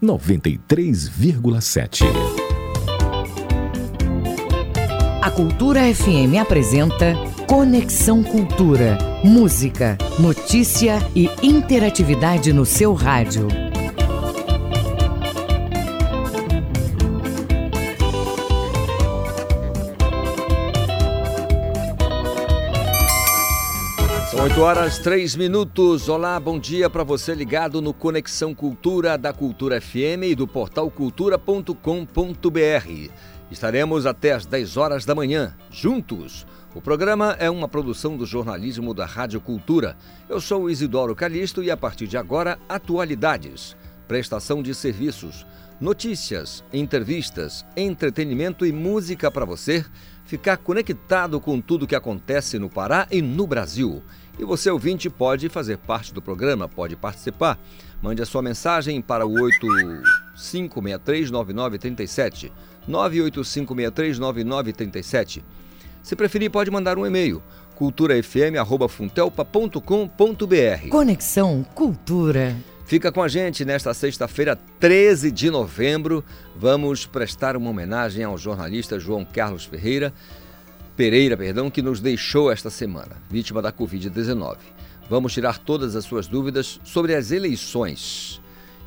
93,7. A Cultura FM apresenta Conexão Cultura. Música, notícia e interatividade no seu rádio. 8 horas 3 minutos. Olá, bom dia para você ligado no Conexão Cultura da Cultura FM e do portal cultura.com.br. Estaremos até às 10 horas da manhã, juntos. O programa é uma produção do jornalismo da Rádio Cultura. Eu sou Isidoro Calixto e a partir de agora, atualidades, prestação de serviços, notícias, entrevistas, entretenimento e música para você ficar conectado com tudo que acontece no Pará e no Brasil. E você, ouvinte, pode fazer parte do programa, pode participar. Mande a sua mensagem para o 85639937, 985639937. Se preferir, pode mandar um e-mail, culturafm.funtelpa.com.br. Conexão Cultura. Fica com a gente nesta sexta-feira, 13 de novembro. Vamos prestar uma homenagem ao jornalista João Carlos Ferreira, Pereira, perdão, que nos deixou esta semana, vítima da Covid-19. Vamos tirar todas as suas dúvidas sobre as eleições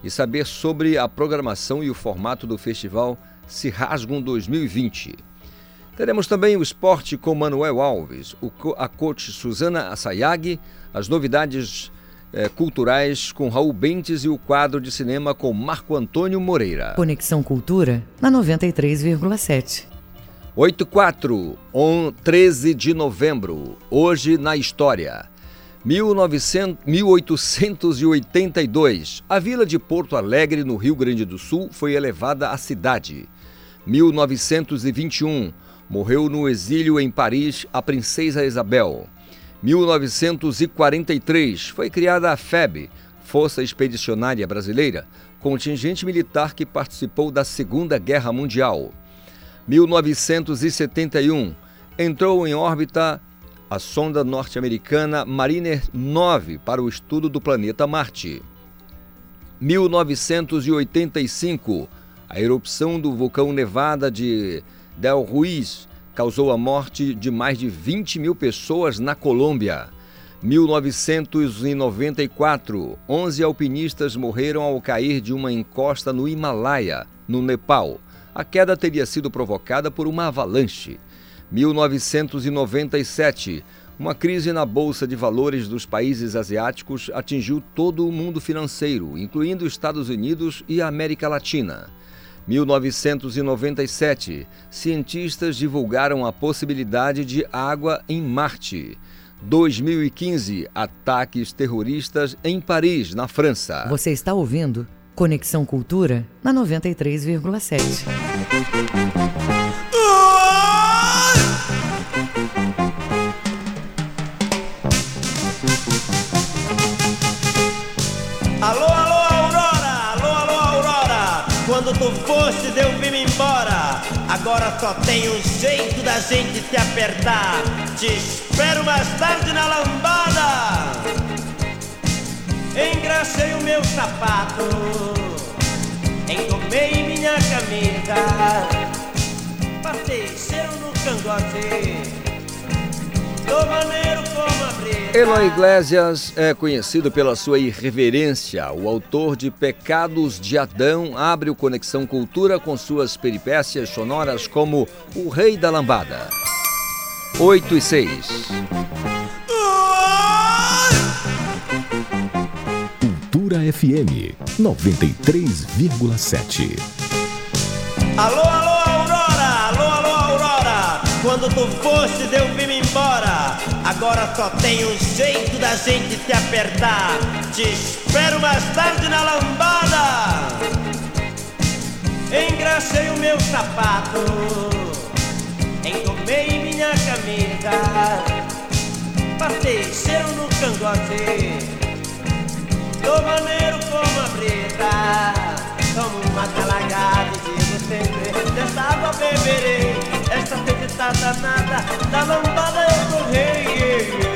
e saber sobre a programação e o formato do festival Se Rasgam 2020. Teremos também o esporte com Manuel Alves, a coach Suzana Assayag, as novidades eh, culturais com Raul Bentes e o quadro de cinema com Marco Antônio Moreira. Conexão Cultura na 93,7. 84, 13 de novembro, hoje na história. 1900, 1882, a vila de Porto Alegre, no Rio Grande do Sul, foi elevada à cidade. 1921, morreu no exílio em Paris a princesa Isabel. 1943, foi criada a FEB, Força Expedicionária Brasileira, contingente militar que participou da Segunda Guerra Mundial. 1971, entrou em órbita a sonda norte-americana Mariner 9 para o estudo do planeta Marte. 1985, a erupção do vulcão Nevada de Del Ruiz causou a morte de mais de 20 mil pessoas na Colômbia. 1994, 11 alpinistas morreram ao cair de uma encosta no Himalaia, no Nepal. A queda teria sido provocada por uma avalanche. 1997, uma crise na bolsa de valores dos países asiáticos atingiu todo o mundo financeiro, incluindo Estados Unidos e a América Latina. 1997, cientistas divulgaram a possibilidade de água em Marte. 2015, ataques terroristas em Paris, na França. Você está ouvindo Conexão Cultura na 93,7. Alô, alô, Aurora! Alô, alô, Aurora! Quando tu foste, eu vim embora. Agora só tem um jeito da gente se apertar. Te espero mais tarde na lambada. Engracei o meu sapato, engomei minha camisa, passei cheiro no cangote, tô maneiro como a brisa. Eloy Iglesias é conhecido pela sua irreverência. O autor de Pecados de Adão abre o Conexão Cultura com suas peripécias sonoras como O Rei da Lambada. 8 e 6. FM 93,7. Alô, alô, Aurora! Alô, alô, Aurora! Quando tu foste, eu vim embora. Agora só tem um jeito da gente se apertar. Te espero mais tarde na lambada. Engracei o meu sapato, engomei minha camisa, passei cheiro no cangote. Tô maneiro como a brisa Como uma calagada e digo sempre Desta água beberei Esta sede tá danada Da lambada eu sou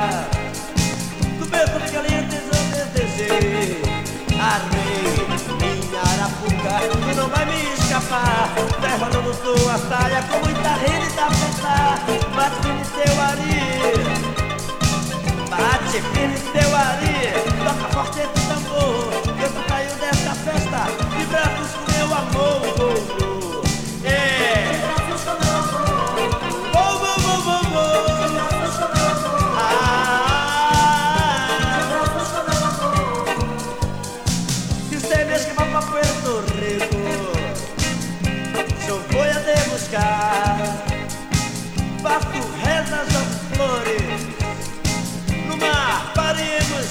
Do beso caliente eu desejei Armei minha arapuca Tu não vai me escapar. Derrotando tua saia Com muita rede da festa Bate no teu ari Bate firme teu ari Toca forte esse tambor Eu caiu dessa festa. De braços com meu amor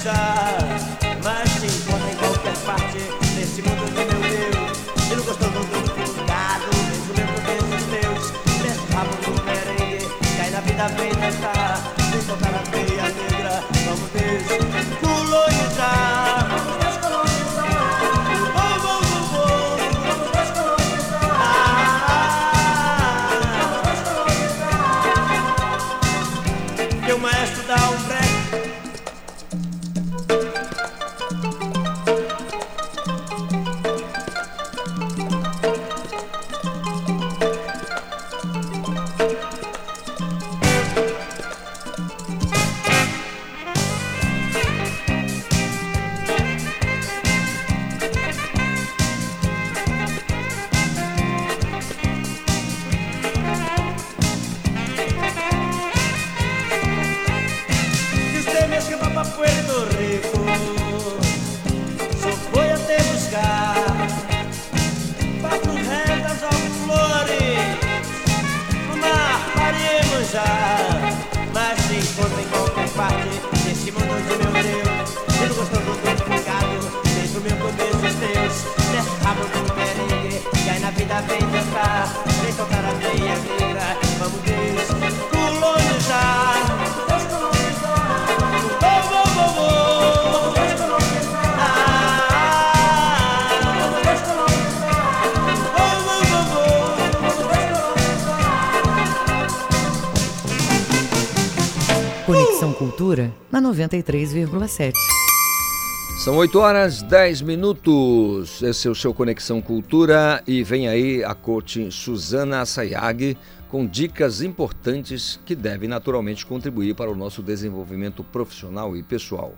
Mas te encontro em qualquer parte Nesse mundo de meu Deus E no gostoso do fungado Beijo meu com beijos teus Desce rabo no merengue Cai na vida, vem dançar Vem tocar a veia negra Vamos descolonizar já Mas te encontro em qualquer parte Nesse mundo de meu Deus. Sendo gostoso do fungado Beijo meu com beijos teus Desce rabo no merengue E aí na vida vem 93,7. São 8 horas 10 minutos. Esse é o seu Conexão Cultura e vem aí a coach Suzana Sayag com dicas importantes que devem naturalmente contribuir para o nosso desenvolvimento profissional e pessoal.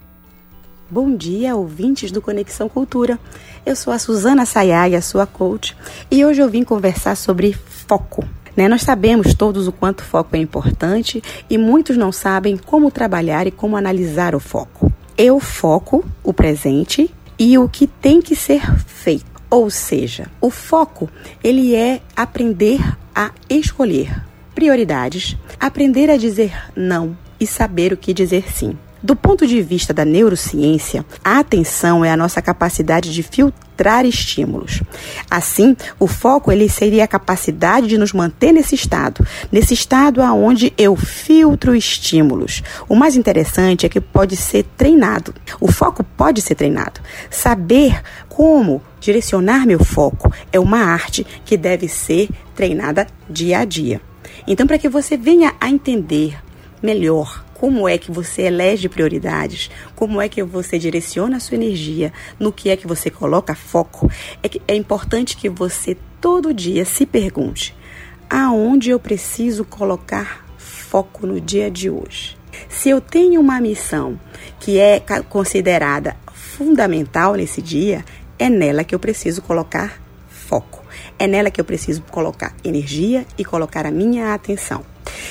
Bom dia, ouvintes do Conexão Cultura. Eu sou a Suzana Sayag, a sua coach, e hoje eu vim conversar sobre foco. Né? Nós sabemos todos o quanto foco é importante e muitos não sabem como trabalhar e como analisar o foco. Eu foco o presente e o que tem que ser feito. Ou seja, o foco ele é aprender a escolher prioridades, aprender a dizer não e saber o que dizer sim. Do ponto de vista da neurociência, a atenção é a nossa capacidade de filtrar estímulos. Assim, o foco ele seria a capacidade de nos manter nesse estado, nesse estado aonde eu filtro estímulos. O mais interessante é que pode ser treinado. O foco pode ser treinado. Saber como direcionar meu foco é uma arte que deve ser treinada dia a dia. Então, para que você venha a entender melhor como é que você elege prioridades, como é que você direciona a sua energia, no que é que você coloca foco, é, que é importante que você todo dia se pergunte: aonde eu preciso colocar foco no dia de hoje? Se eu tenho uma missão que é considerada fundamental nesse dia, é nela que eu preciso colocar foco. É nela que eu preciso colocar energia e colocar a minha atenção.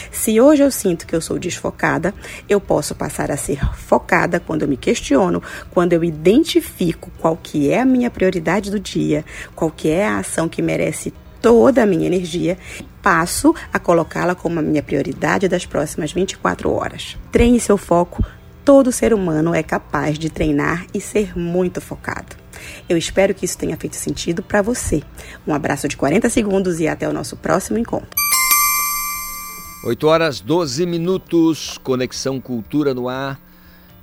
Se hoje eu sinto que eu sou desfocada, eu posso passar a ser focada quando eu me questiono, quando eu identifico qual que é a minha prioridade do dia, qual que é a ação que merece toda a minha energia, passo a colocá-la como a minha prioridade das próximas 24 horas. Treine seu foco. Todo ser humano é capaz de treinar e ser muito focado. Eu espero que isso tenha feito sentido para você. Um abraço de 40 segundos e até o nosso próximo encontro. 8 horas 12 minutos, Conexão Cultura no ar.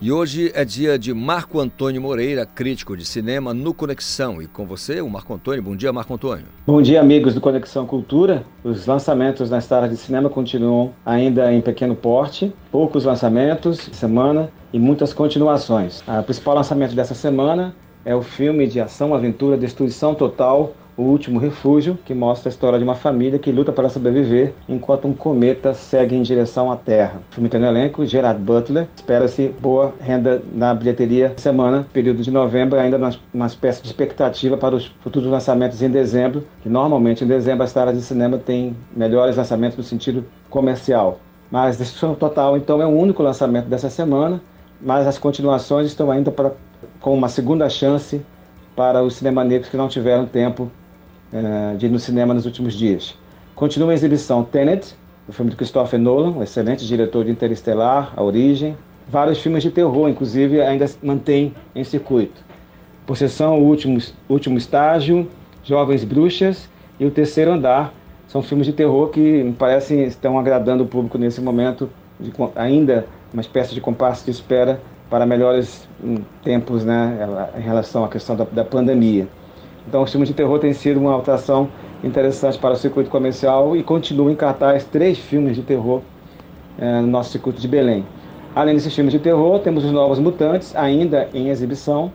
E hoje é dia de Marco Antônio Moreira, crítico de cinema no Conexão. E com você, o Marco Antônio. Bom dia, Marco Antônio. Bom dia, amigos do Conexão Cultura. Os lançamentos nas salas de cinema continuam ainda em pequeno porte, poucos lançamentos semana e muitas continuações. O principal lançamento dessa semana é o filme de ação, aventura, destruição total, o Último Refúgio, que mostra a história de uma família que luta para sobreviver enquanto um cometa segue em direção à Terra. O filme tem no elenco Gerard Butler. Espera-se boa renda na bilheteria semana, período de novembro, ainda uma espécie de expectativa para os futuros lançamentos em dezembro, que normalmente em dezembro as salas de cinema têm melhores lançamentos no sentido comercial. Mas Destruição Total, então, é o único lançamento dessa semana, mas as continuações estão ainda para, com uma segunda chance para os cinema negros que não tiveram tempo uh, de ir no cinema nos últimos dias. Continua a exibição Tenet, o filme de Christopher Nolan, um excelente diretor de Interestelar, A Origem. Vários filmes de terror, inclusive, ainda mantém em circuito. Possessão, o último, último Estágio, Jovens Bruxas e O Terceiro Andar. São filmes de terror que me parecem estão agradando o público nesse momento, de, ainda uma espécie de compasso de espera para melhores hum, tempos né, em relação à questão da, da pandemia. Então, os filmes de terror têm sido uma alteração interessante para o circuito comercial e continuam em cartaz três filmes de terror é, no nosso circuito de Belém. Além desses filmes de terror, temos os Novos Mutantes, ainda em exibição,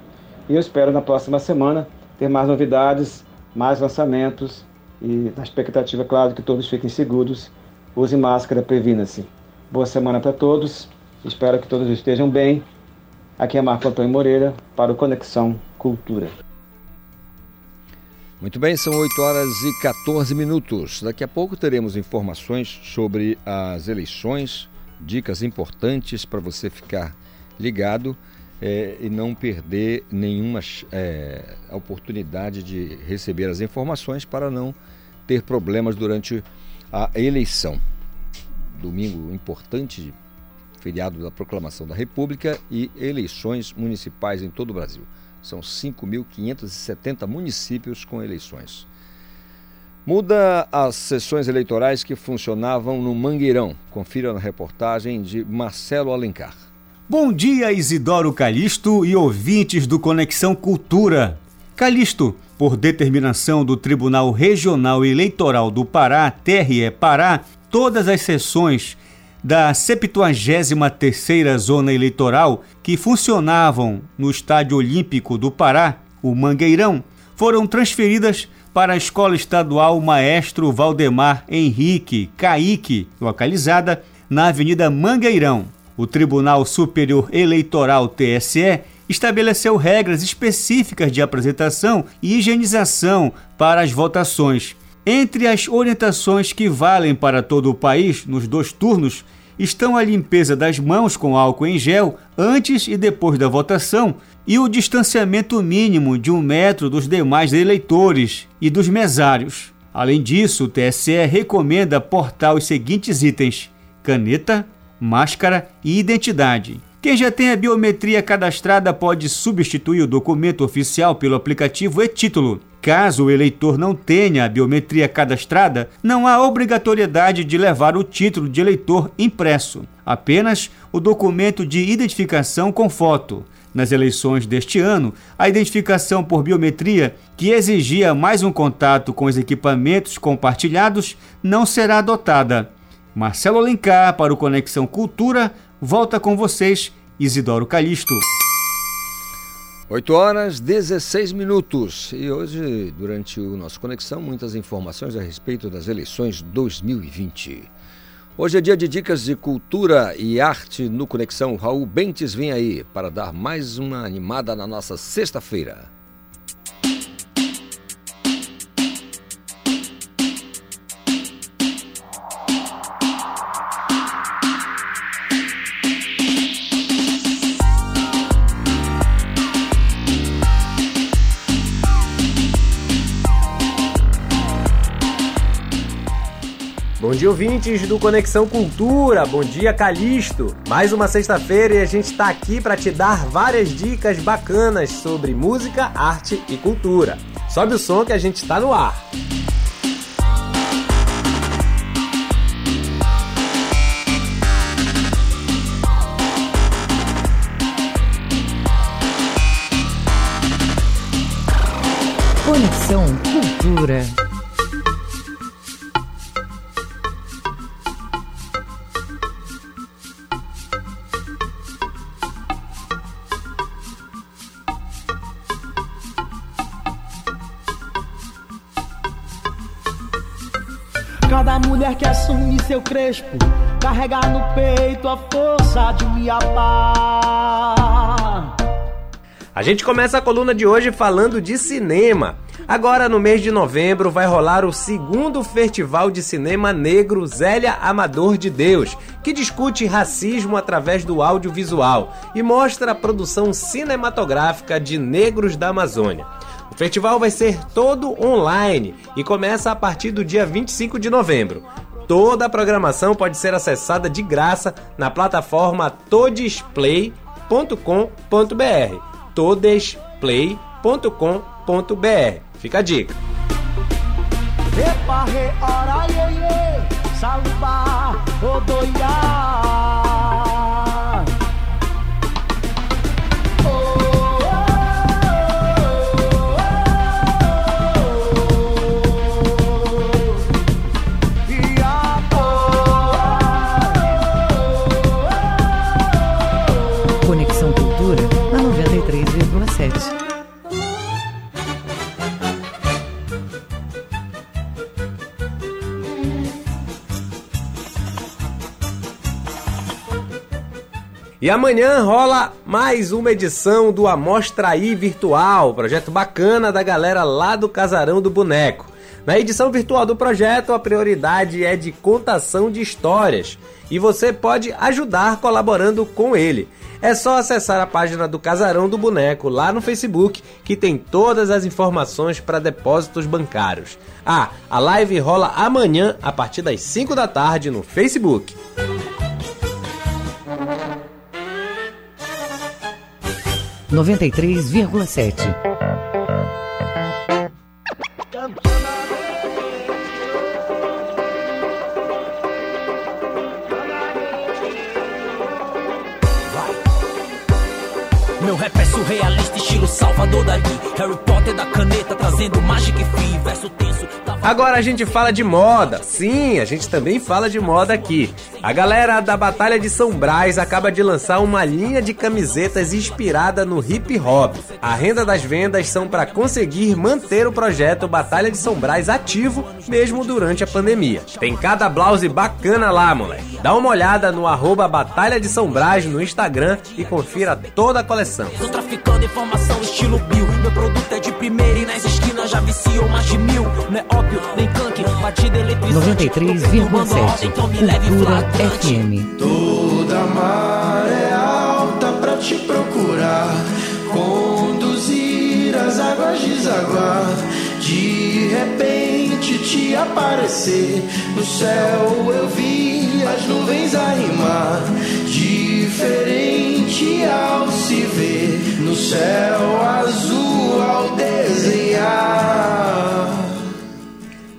e eu espero na próxima semana ter mais novidades, mais lançamentos e na expectativa, claro, que todos fiquem seguros. Use máscara, previna-se. Boa semana para todos, espero que todos estejam bem. Aqui é Marco Antônio Moreira para o Conexão Cultura. Muito bem, são 8 horas e 14 minutos. Daqui a pouco teremos informações sobre as eleições, dicas importantes para você ficar ligado é, e não perder nenhuma é, oportunidade de receber as informações para não ter problemas durante a eleição. Domingo importante, feriado da proclamação da República e eleições municipais em todo o Brasil. São 5.570 municípios com eleições. Muda as sessões eleitorais que funcionavam no Mangueirão. Confira na reportagem de Marcelo Alencar. Bom dia, Isidoro Calixto e ouvintes do Conexão Cultura. Calixto, por determinação do Tribunal Regional Eleitoral do Pará, TRE Pará, todas as sessões da 73ª Zona Eleitoral que funcionavam no Estádio Olímpico do Pará, o Mangueirão, foram transferidas para a Escola Estadual Maestro Valdemar Henrique Caíque, localizada na Avenida Mangueirão. O Tribunal Superior Eleitoral TSE estabeleceu regras específicas de apresentação e higienização para as votações. Entre as orientações que valem para todo o país nos dois turnos estão a limpeza das mãos com álcool em gel antes e depois da votação e o distanciamento mínimo de um metro dos demais eleitores e dos mesários. Além disso, o TSE recomenda portar os seguintes itens: caneta, máscara e identidade. Quem já tem a biometria cadastrada pode substituir o documento oficial pelo aplicativo e-título. Caso o eleitor não tenha a biometria cadastrada, não há obrigatoriedade de levar o título de eleitor impresso, apenas o documento de identificação com foto. Nas eleições deste ano, a identificação por biometria, que exigia mais um contato com os equipamentos compartilhados, não será adotada. Marcelo Alencar para o Conexão Cultura Volta com vocês, Isidoro Calixto. 8 horas 16 minutos. E hoje, durante o nosso Conexão, muitas informações a respeito das eleições 2020. Hoje é dia de dicas de cultura e arte no Conexão. Raul Bentes vem aí para dar mais uma animada na nossa sexta-feira. Bom dia, ouvintes do Conexão Cultura. Bom dia, Calixto. Mais uma sexta-feira e a gente está aqui para te dar várias dicas bacanas sobre música, arte e cultura. Sobe o som que a gente está no ar. Conexão Cultura. Seu crespo, carregar no peito a força de me. A gente começa a coluna de hoje falando de cinema. Agora, no mês de novembro, vai rolar o segundo Festival de Cinema Negro Zélia Amador de Deus, que discute racismo através do audiovisual e mostra a produção cinematográfica de negros da Amazônia. O festival vai ser todo online e começa a partir do dia 25 de novembro. Toda a programação pode ser acessada de graça na plataforma todesplay.com.br. todesplay.com.br. Fica a dica. Epa, re, ora, ye, ye, salva. E amanhã rola mais uma edição do Amostraí Virtual, projeto bacana da galera lá do Casarão do Boneco. Na edição virtual do projeto, a prioridade é de contação de histórias e você pode ajudar colaborando com ele. É só acessar a página do Casarão do Boneco lá no Facebook, que tem todas as informações para depósitos bancários. Ah, a live rola amanhã a partir das 5 da tarde no Facebook. Noventa e três vírgula sete. Meu rap é surrealista, estilo Salvador Dali. Harry Potter da caneta, trazendo verso tenso. Agora a gente fala de moda. Sim, a gente também fala de moda aqui. A galera da Batalha de São Brás acaba de lançar uma linha de camisetas inspirada no hip hop. A renda das vendas são para conseguir manter o projeto Batalha de São Brás ativo mesmo durante a pandemia. Tem cada blouse bacana lá, moleque. Dá uma olhada no arroba Batalha de São Brás no Instagram e confira toda a coleção. Traficando informação estilo Bill. Meu produto é de primeira e nas esquinas já viciou mais de mil. Não é ópio, nem canque, batida eletrizante. 93,7. Cultura FM. Toda maré alta pra te procurar, conduzir as águas desaguar, de repente te aparecer. No céu eu vi as nuvens a rimar, diferente ao se ver no céu azul ao desenhar.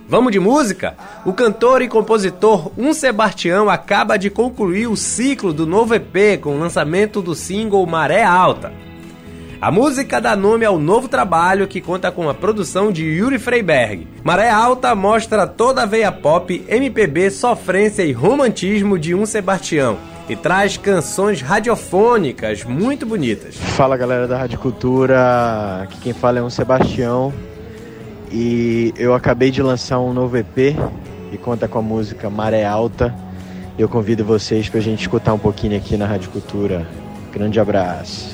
Vamos de música? O cantor e compositor Um Sebastião acaba de concluir o ciclo do novo EP com o lançamento do single Maré Alta. A música dá nome ao novo trabalho que conta com a produção de Yuri Freiberg. Maré Alta mostra toda a veia pop, MPB, sofrência e romantismo de Um Sebastião e traz canções radiofônicas muito bonitas. Fala galera da Rádio Cultura, aqui quem fala é um Sebastião e eu acabei de lançar um novo EP que conta com a música Maré Alta. Eu convido vocês pra gente escutar um pouquinho aqui na Rádio Cultura. Grande abraço.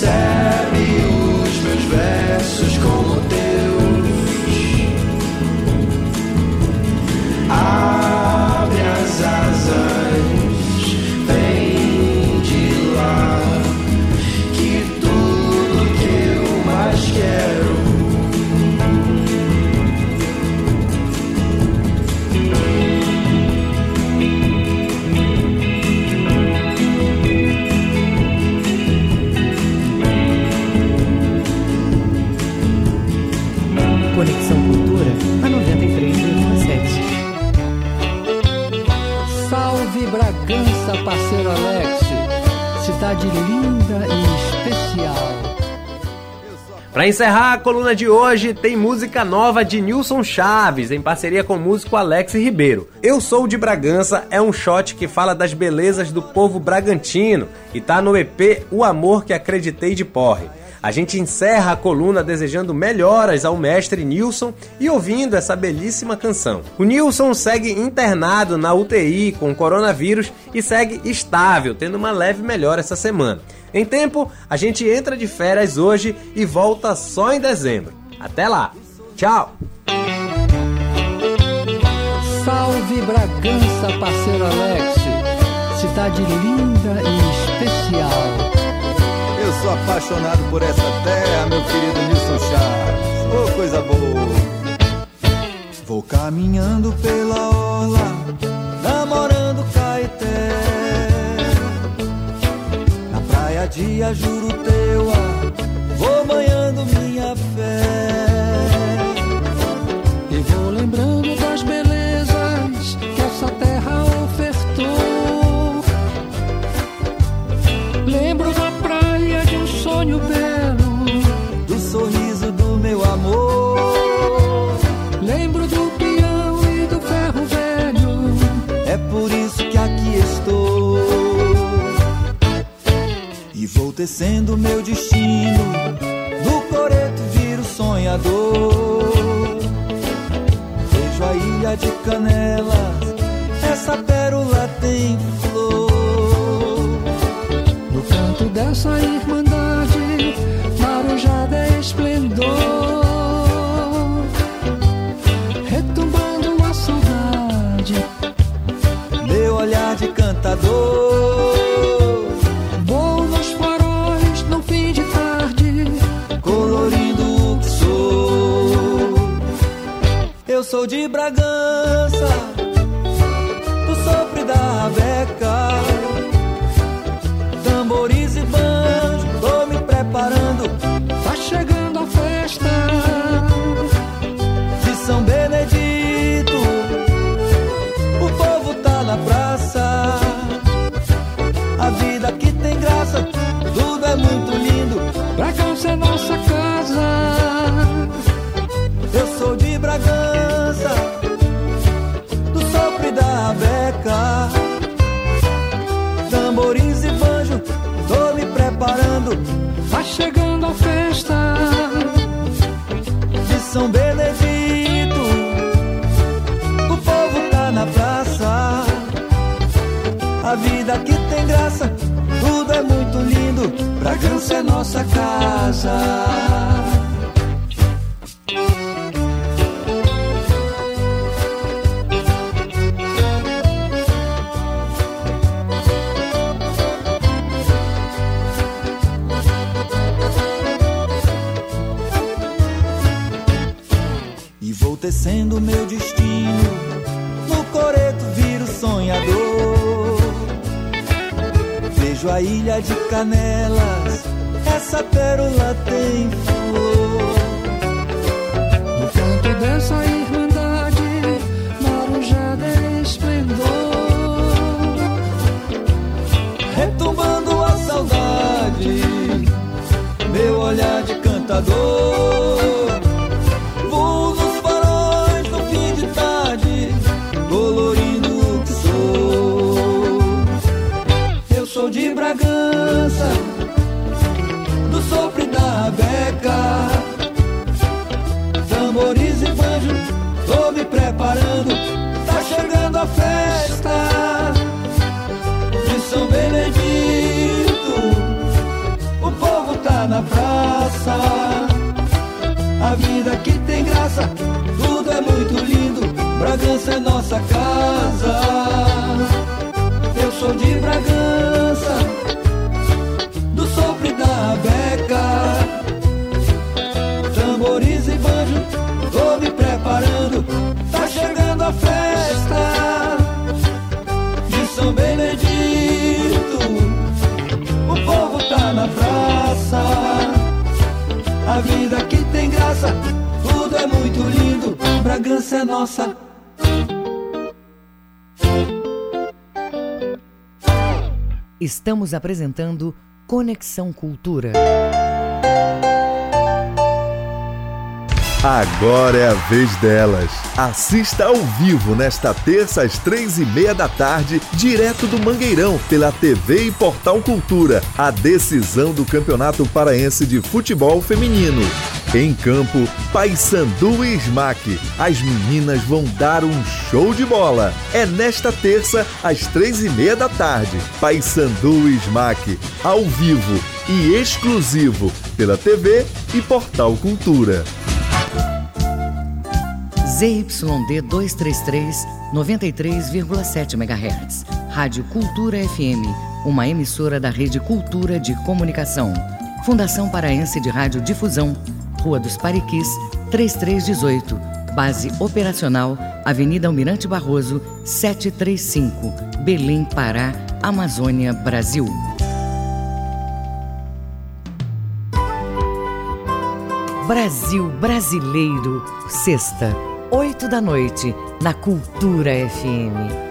sabe Cidade linda e especial. Para encerrar a coluna de hoje, tem música nova de Nilson Chaves, em parceria com o músico Alex Ribeiro. Eu Sou de Bragança é um shot que fala das belezas do povo bragantino e tá no EP O Amor que Acreditei de Porre. A gente encerra a coluna desejando melhoras ao mestre Nilson e ouvindo essa belíssima canção. O Nilson segue internado na UTI com coronavírus e segue estável, tendo uma leve melhora essa semana. Em tempo, a gente entra de férias hoje e volta só em dezembro. Até lá! Tchau! Salve Bragança, parceiro Alex! Cidade linda e especial. Sou apaixonado por essa terra, meu querido Nilson Chaves. Oh, coisa boa! Vou caminhando pela orla, namorando Caeté. Na praia de Ajuruteua, vou banhando minha fé. E vou tecendo meu destino. No coreto viro sonhador. Vejo a ilha de Canelas. Essa pérola tem flor. No canto dessa irmandade, sou de Bragança, do sopro da beca. Tambores e banjo, tô me preparando. Tá chegando a festa. De São Benedito, o povo tá na praça. A vida aqui tem graça, tudo é muito lindo. Bragança é nossa casa. Eu sou de Bragança, beca. Tamborins e banjo, tô me preparando. Tá chegando a festa. De São Benedito, o povo tá na praça. A vida aqui tem graça, tudo é muito lindo. Bragança é nossa casa. Vejo a ilha de Canelas. Essa pérola tem flor. No canto dessa irmandade, festa de São Benedito. O povo tá na praça. A vida aqui tem graça, tudo é muito lindo. Bragança é nossa casa. Eu sou de Bragança, do sopro da beca. Graça, tudo é muito lindo. Bragança é nossa. Estamos apresentando Conexão Cultura. Agora é a vez delas. Assista ao vivo nesta terça às três e meia da tarde, direto do Mangueirão, pela TV e Portal Cultura, a decisão do Campeonato Paraense de Futebol Feminino. Em campo, Paysandu e Smack. As meninas vão dar um show de bola. É nesta terça, às três e meia da tarde. Paysandu e Smack, ao vivo e exclusivo pela TV e Portal Cultura. ZYD 233, 93,7 MHz. Rádio Cultura FM, uma emissora da Rede Cultura de Comunicação. Fundação Paraense de Rádio Difusão, Rua dos Pariquis, 3318. Base operacional, Avenida Almirante Barroso, 735, Belém, Pará, Amazônia, Brasil. Brasil Brasileiro, sexta, oito da noite, na Cultura FM.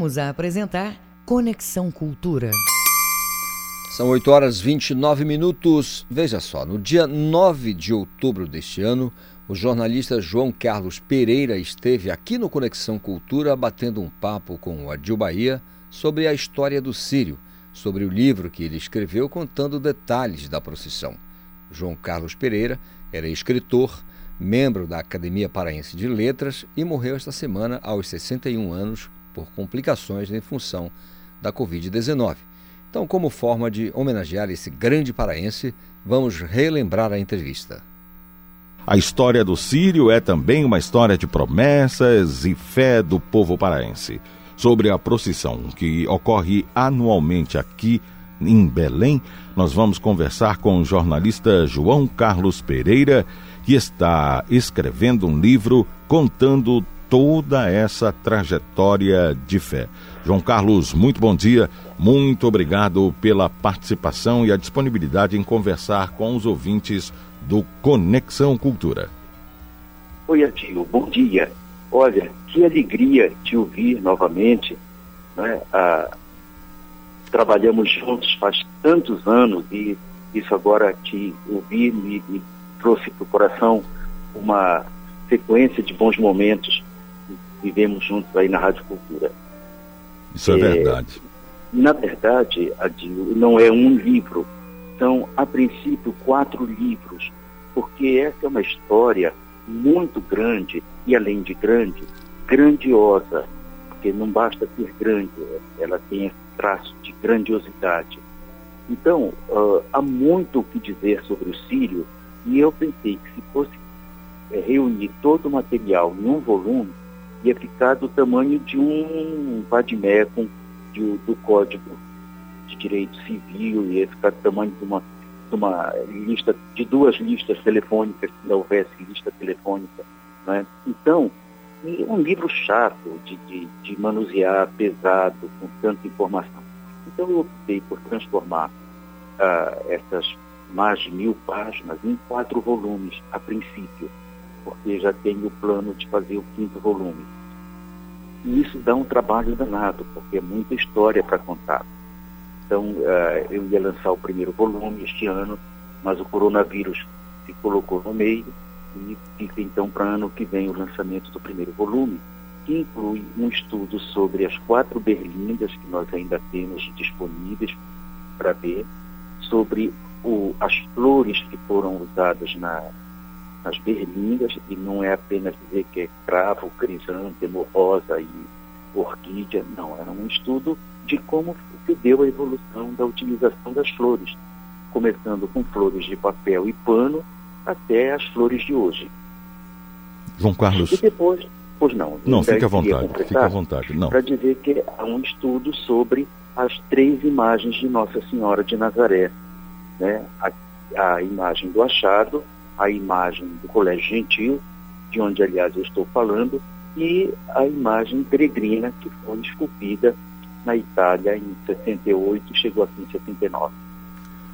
Voltamos a apresentar Conexão Cultura. São 8 horas 29 minutos. Veja só, no dia 9 de outubro deste ano, o jornalista João Carlos Pereira esteve aqui no Conexão Cultura batendo um papo com o Adil Bahia sobre a história do Sírio, sobre o livro que ele escreveu contando detalhes da procissão. João Carlos Pereira era escritor, membro da Academia Paraense de Letras e morreu esta semana aos 61 anos por complicações em função da Covid-19. Então, como forma de homenagear esse grande paraense, vamos relembrar a entrevista. A história do Sírio é também uma história de promessas e fé do povo paraense. Sobre a procissão que ocorre anualmente aqui em Belém, nós vamos conversar com o jornalista João Carlos Pereira, que está escrevendo um livro contando toda essa trajetória de fé. João Carlos, muito bom dia, muito obrigado pela participação e a disponibilidade em conversar com os ouvintes do Conexão Cultura. Oi, Adil, bom dia. Olha, que alegria te ouvir novamente. Né? Ah, trabalhamos juntos faz tantos anos e isso agora te ouvir me, me trouxe para o coração uma sequência de bons momentos vivemos juntos aí na Rádio Cultura. Isso é, é verdade. Na verdade, Adil, não é um livro, são, a princípio, quatro livros, porque essa é uma história muito grande e, além de grande, grandiosa, porque não basta ser grande, ela tem esse traço de grandiosidade. Então, uh, há muito o que dizer sobre o Sírio, e eu pensei que se fosse é, reunir todo o material em um volume, ia ficar do tamanho de um vademecum do Código de Direito Civil, ia ficar do tamanho de uma, de uma lista, de duas listas telefônicas, se não houvesse lista telefônica. Né? Então, um livro chato de, de, de manusear, pesado, com tanta informação. Então eu optei por transformar uh, essas mais de mil páginas em quatro volumes, a princípio porque já tenho o plano de fazer o quinto volume. E isso dá um trabalho danado, porque é muita história para contar. Então, uh, eu ia lançar o primeiro volume este ano, mas o coronavírus se colocou no meio e fica então para ano que vem o lançamento do primeiro volume, que inclui um estudo sobre as quatro berlindas que nós ainda temos disponíveis para ver, sobre o, as flores que foram usadas na, nas berlindas, e não é apenas dizer que é cravo, crisântemo, rosa e orquídea, não, era um estudo de como se deu a evolução da utilização das flores, começando com flores de papel e pano até as flores de hoje. João Carlos. E depois, pois não. Não, fique à vontade, fique à vontade. Não. Para dizer que há um estudo sobre as três imagens de Nossa Senhora de Nazaré, né? A, a imagem do achado, a imagem do Colégio Gentil, de onde, aliás, eu estou falando, e a imagem peregrina que foi esculpida na Itália em 68 e chegou aqui em 79.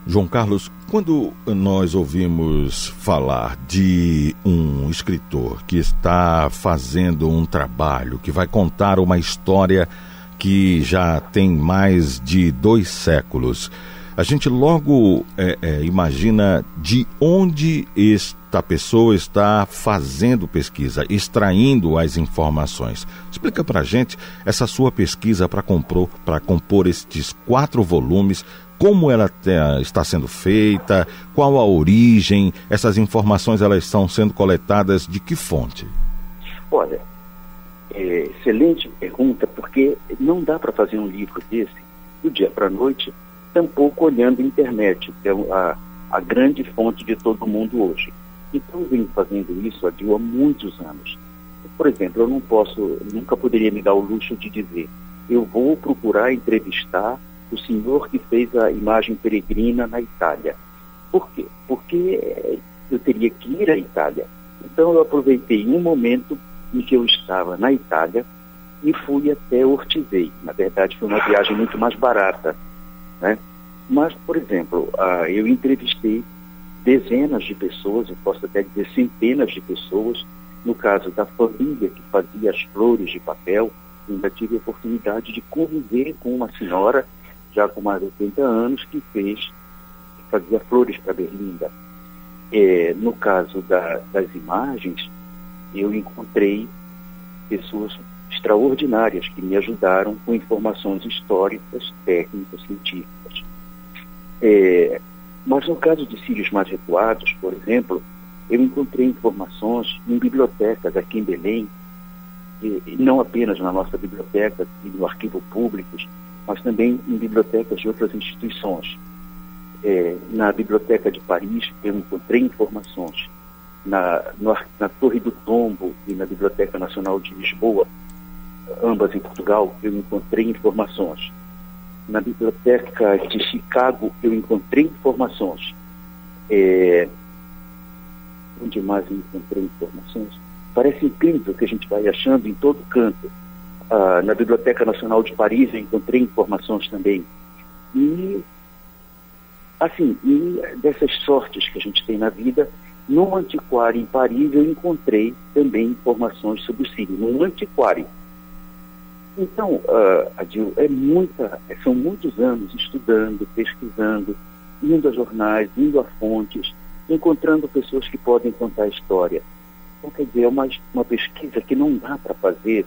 João Carlos, quando nós ouvimos falar de um escritor que está fazendo um trabalho que vai contar uma história que já tem mais de dois séculos, a gente logo é, é, imagina de onde esta pessoa está fazendo pesquisa, extraindo as informações. Explica para a gente essa sua pesquisa para compor estes quatro volumes como ela está sendo feita, qual a origem, essas informações elas estão sendo coletadas de que fonte? Olha, é, excelente pergunta, porque não dá para fazer um livro desse do dia para a noite, tampouco olhando a internet, que é a, a grande fonte de todo mundo hoje. Então eu venho fazendo isso há muitos anos. Por exemplo, eu não posso, nunca poderia me dar o luxo de dizer, eu vou procurar entrevistar o senhor que fez a imagem peregrina na Itália. Por quê? Porque eh, eu teria que ir à Itália. Então eu aproveitei um momento em que eu estava na Itália e fui até Ortizei. Na verdade, foi uma viagem muito mais barata. Né? Mas, por exemplo, uh, eu entrevistei dezenas de pessoas, eu posso até dizer centenas de pessoas, no caso da família que fazia as flores de papel, ainda tive a oportunidade de conviver com uma senhora já com mais de 80 anos, que fez, que fazia flores para Berlinda. É, no caso da, das imagens, eu encontrei pessoas extraordinárias que me ajudaram com informações históricas, técnicas, científicas. É, mas no caso de sírios mais recuados, por exemplo, eu encontrei informações em bibliotecas aqui em Belém, e não apenas na nossa biblioteca e no arquivo públicos, mas também em bibliotecas de outras instituições. É, na Biblioteca de Paris, eu encontrei informações. Na, na Torre do Tombo e na Biblioteca Nacional de Lisboa, ambas em Portugal, eu encontrei informações. Na Biblioteca de Chicago, eu encontrei informações. É, onde mais eu encontrei informações? Parece incrível que a gente vai achando em todo canto. Ah, na Biblioteca Nacional de Paris eu encontrei informações também. E, assim, e dessas sortes que a gente tem na vida, no antiquário em Paris eu encontrei também informações sobre o Sírio, no antiquário. Então, uh, Adil, é muita, são muitos anos estudando, pesquisando, indo a jornais, indo a fontes, encontrando pessoas que podem contar a história. Então, quer dizer, é uma, uma pesquisa que não dá para fazer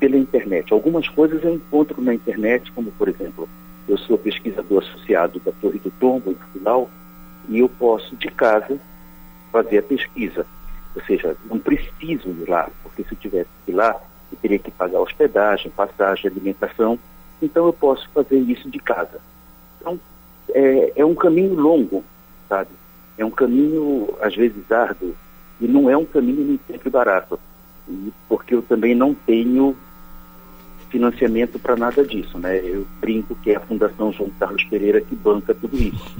pela internet. Algumas coisas eu encontro na internet, como por exemplo, eu sou pesquisador associado da Torre do Tombo, em Portugal, e eu posso de casa fazer a pesquisa. Ou seja, não preciso ir lá, porque se eu tivesse que ir lá, teria que pagar hospedagem, passagem, alimentação. Então eu posso fazer isso de casa. Então é, é um caminho longo, sabe? É um caminho às vezes árduo e não é um caminho nem sempre barato porque eu também não tenho financiamento para nada disso, né? Eu brinco que é a Fundação João Carlos Pereira que banca tudo isso.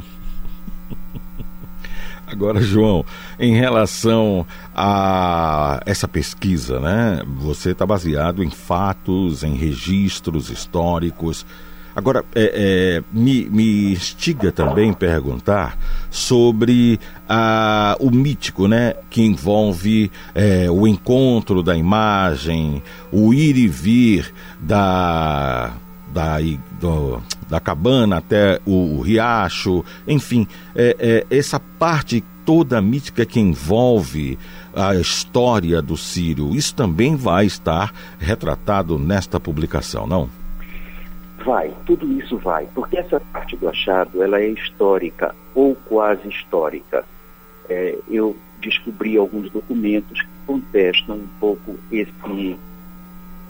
Agora, João, em relação a essa pesquisa, né? Você está baseado em fatos, em registros históricos. Agora, é, é, me, me instiga também perguntar sobre a, o mítico, né? Que envolve é, o encontro da imagem, o ir e vir da, da, do, da cabana até o, o riacho, enfim, é, é, essa parte toda mítica que envolve a história do Sírio, isso também vai estar retratado nesta publicação, não? Vai, tudo isso vai, porque essa parte do achado ela é histórica ou quase histórica. É, eu descobri alguns documentos que contestam um pouco esse,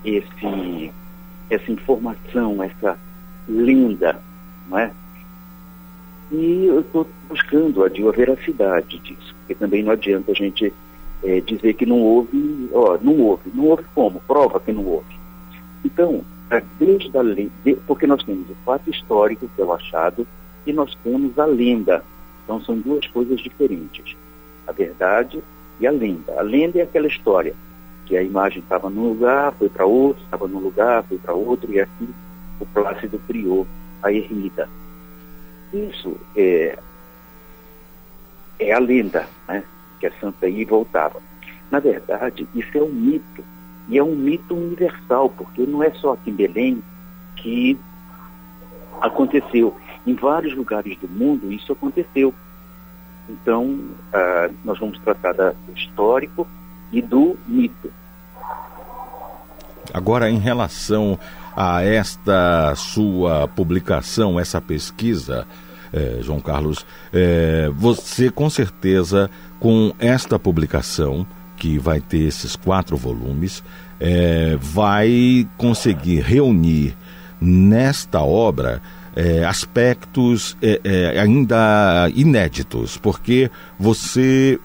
esse, essa informação, essa lenda, não é? E eu estou buscando a, a veracidade disso, porque também não adianta a gente é, dizer que não houve, ó, não houve, não houve como, prova que não houve. Então, desde a lei, porque nós temos o fato histórico, que é o achado, e nós temos a lenda. Então são duas coisas diferentes. A verdade e a lenda. A lenda é aquela história, que a imagem estava num lugar, foi para outro, estava num lugar, foi para outro, e assim o Plácido criou a ermida. Isso é, é a lenda, né? Que a Santa e voltava. Na verdade, isso é um mito. E é um mito universal, porque não é só aqui em Belém que aconteceu. Em vários lugares do mundo isso aconteceu. Então, ah, nós vamos tratar da- do histórico e do mito. Agora, em relação a esta sua publicação, essa pesquisa, eh, João Carlos, eh, você com certeza, com esta publicação, que vai ter esses quatro volumes, eh, vai conseguir reunir nesta obra aspectos ainda inéditos, porque você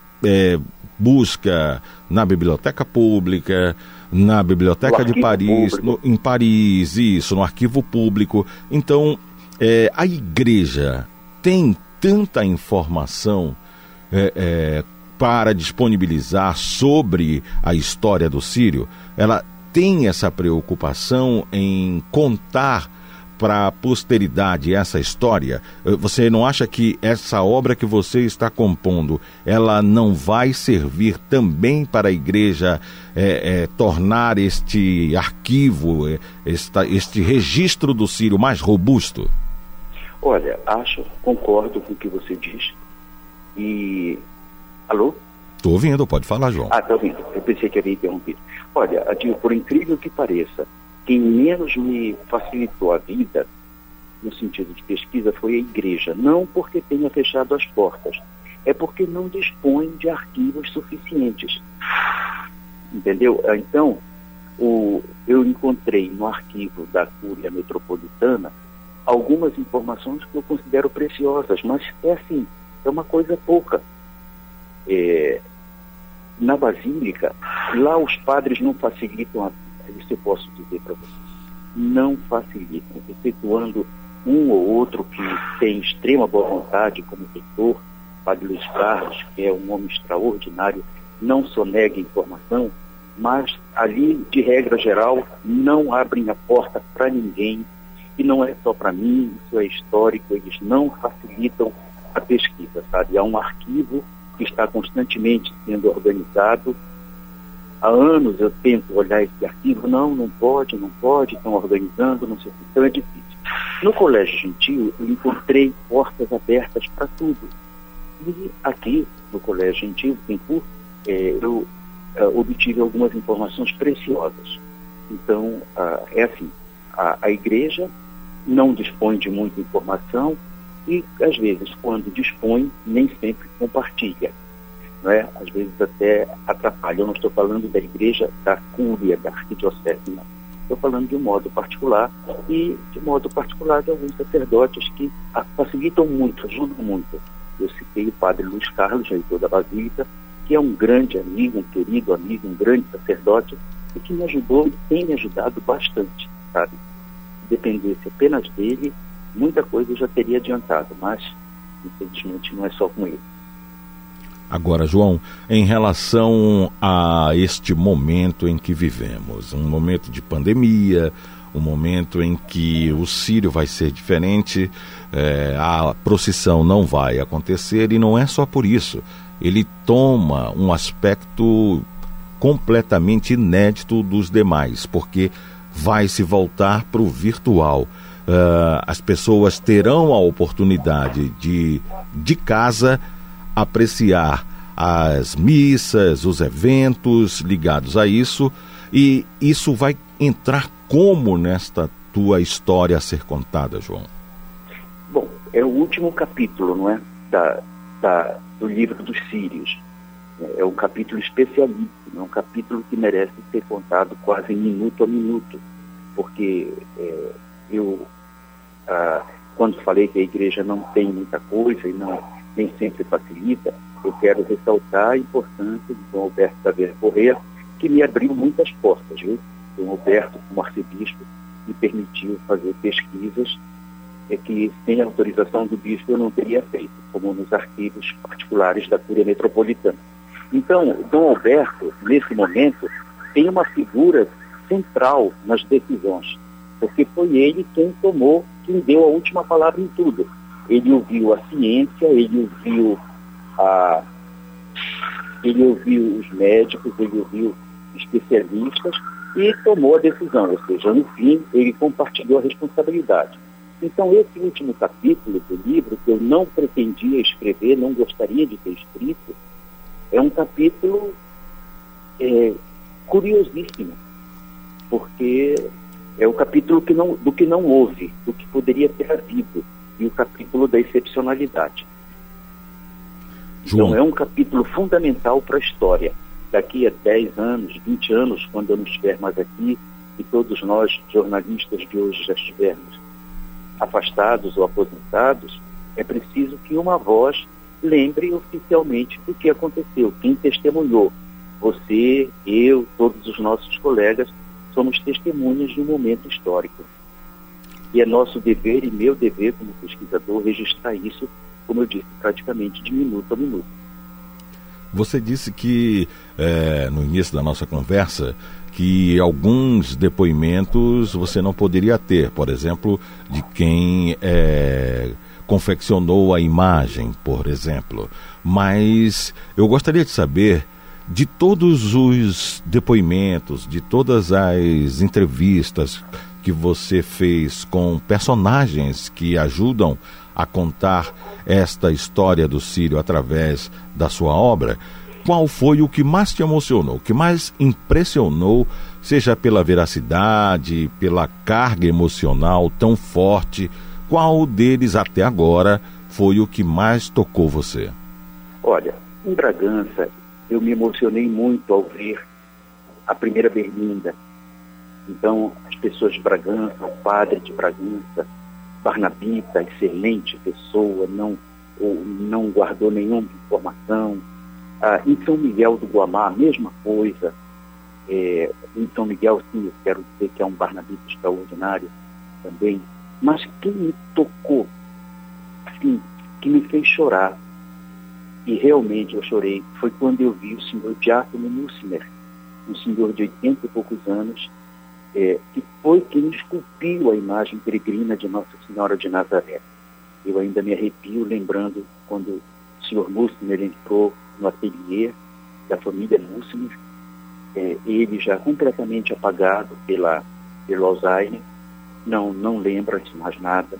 busca na biblioteca pública, na biblioteca de Paris, no- em Paris, isso, no arquivo público. Então, eh, a igreja tem tanta informação eh, eh, para disponibilizar sobre a história do Sírio, ela tem essa preocupação em contar para a posteridade essa história? Eh, Você não acha que essa obra que você está compondo, ela não vai servir também para a igreja eh, eh, tornar este arquivo, esta- este registro do Sírio mais robusto? Olha, acho, concordo com o que você diz. E. Alô? Estou ouvindo, pode falar, João. Ah, está ouvindo. Eu pensei que havia interrompido. Olha, Adil, por incrível que pareça, quem menos me facilitou a vida, no sentido de pesquisa, foi a igreja. Não porque tenha fechado as portas, é porque não dispõe de arquivos suficientes. Entendeu? Ah, Então, o, eu encontrei no arquivo da Cúria Metropolitana algumas informações que eu considero preciosas, mas é assim, é uma coisa pouca. É, na Basílica, lá os padres não facilitam a isso eu posso dizer para você. Não facilitam, excetuando um ou outro que tem extrema boa vontade, como o reitor, Padre Luiz Carlos, que é um homem extraordinário, não sonega informação, mas ali, de regra geral, não abrem a porta para ninguém, e não é só para mim, isso é histórico, eles não facilitam a pesquisa, sabe? Há um arquivo que está constantemente sendo organizado. Há anos eu tento olhar esse arquivo, não, não pode, não pode, estão organizando, não sei o que, então é difícil. No Colégio Gentil, eu encontrei portas abertas para tudo. E aqui, no Colégio Gentil, em curso, eu eh, obtive algumas informações preciosas. Então, é assim, a, a igreja não dispõe de muita informação e, às vezes, quando dispõe, nem sempre compartilha. Não é? Às vezes até atrapalha. Eu não estou falando da igreja da cúria, da arquidiocese, não. Estou falando de um modo particular e, de modo particular, de alguns sacerdotes que facilitam muito, ajudam muito. Eu citei o padre Luiz Carlos, reitor da Basílica, que é um grande amigo, um querido amigo, um grande sacerdote e que me ajudou e tem me ajudado bastante, sabe? Se dependesse apenas dele, muita coisa eu já teria adiantado, mas infelizmente não é só com ele. Agora, João, em relação a este momento em que vivemos, um momento de pandemia, um momento em que o Sírio vai ser diferente, eh, a procissão não vai acontecer e não é só por isso. Ele toma um aspecto completamente inédito dos demais, porque vai se voltar para o virtual. Ah, as pessoas terão a oportunidade de, de casa, apreciar as missas, os eventos ligados a isso, e isso vai entrar como nesta tua história a ser contada, João? Bom, é o último capítulo, não é? Da, da, do livro dos Sírios. É, um capítulo especialíssimo, é um capítulo que merece ser contado quase minuto a minuto, porque é, eu, ah, quando falei que a igreja não tem muita coisa e não nem sempre facilita, eu quero ressaltar a importância de Dom Alberto Taveira Corrêa, que me abriu muitas portas, viu? Dom Alberto, como arcebispo, me permitiu fazer pesquisas é que sem autorização do bispo eu não teria feito, como nos arquivos particulares da Cúria Metropolitana. Então, Dom Alberto, nesse momento, tem uma figura central nas decisões, porque foi ele quem tomou, quem deu a última palavra em tudo. Ele ouviu a ciência, ele ouviu a, ele ouviu os médicos, ele ouviu especialistas e tomou a decisão, ou seja, no fim ele compartilhou a responsabilidade. Então esse último capítulo do livro, que eu não pretendia escrever, não gostaria de ter escrito, é um capítulo é, curiosíssimo, porque é o capítulo que não, do que não houve, do que poderia ter havido, e o capítulo da excepcionalidade. João. Então é um capítulo fundamental para a história. Daqui a 10 anos, 20 anos, quando eu não estiver mais aqui, e todos nós, jornalistas de hoje, já estivermos afastados ou aposentados, é preciso que uma voz lembre oficialmente do que aconteceu, quem testemunhou. Você, eu, todos os nossos colegas somos testemunhas de um momento histórico. E é nosso dever e meu dever como pesquisador registrar isso, como eu disse, praticamente de minuto a minuto. Você disse que, é, no início da nossa conversa, que alguns depoimentos você não poderia ter, por exemplo, de quem é, confeccionou a imagem, por exemplo. Mas eu gostaria de saber de todos os depoimentos, de todas as entrevistas que você fez com personagens que ajudam a contar esta história do Sírio através da sua obra, qual foi o que mais te emocionou, o que mais impressionou, seja pela veracidade, pela carga emocional tão forte? Qual deles até agora foi o que mais tocou você? Olha, em Bragança, eu me emocionei muito ao ver a primeira berlinda. Então, as pessoas de Bragança, o padre de Bragança, Barnabita, excelente pessoa, não, não guardou nenhuma informação, ah, em São Miguel do Guamá, a mesma coisa. É, em São Miguel, sim, eu quero dizer que é um Barnabita extraordinário também. Mas quem me tocou, assim, que me fez chorar, e realmente eu chorei, foi quando eu vi o senhor Diácono Nussner, um senhor de 80 e poucos anos, é, que foi quem esculpiu a imagem peregrina de Nossa Senhora de Nazaré. Eu ainda me arrepio lembrando quando o senhor Nussner entrou no ateliê da família Muslims, é, ele já completamente apagado pela, pelo Alzheimer, não, não lembra de mais nada.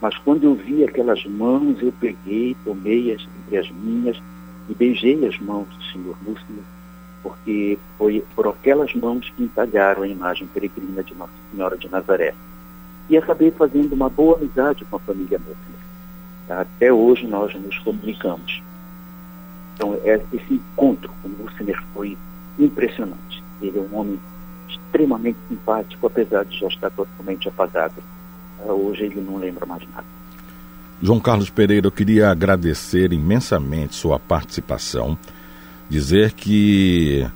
Mas quando eu vi aquelas mãos, eu peguei, tomei-as entre as minhas e beijei as mãos do Senhor Muslim, porque foi por aquelas mãos que entalharam a imagem peregrina de Nossa Senhora de Nazaré. E acabei fazendo uma boa amizade com a família Muslim. Até hoje nós nos comunicamos. Então, é, esse encontro com o Luciner foi impressionante. Ele é um homem extremamente simpático, apesar de já estar totalmente apagado. Uh, hoje ele não lembra mais nada. João Carlos Pereira, eu queria agradecer imensamente sua participação, dizer que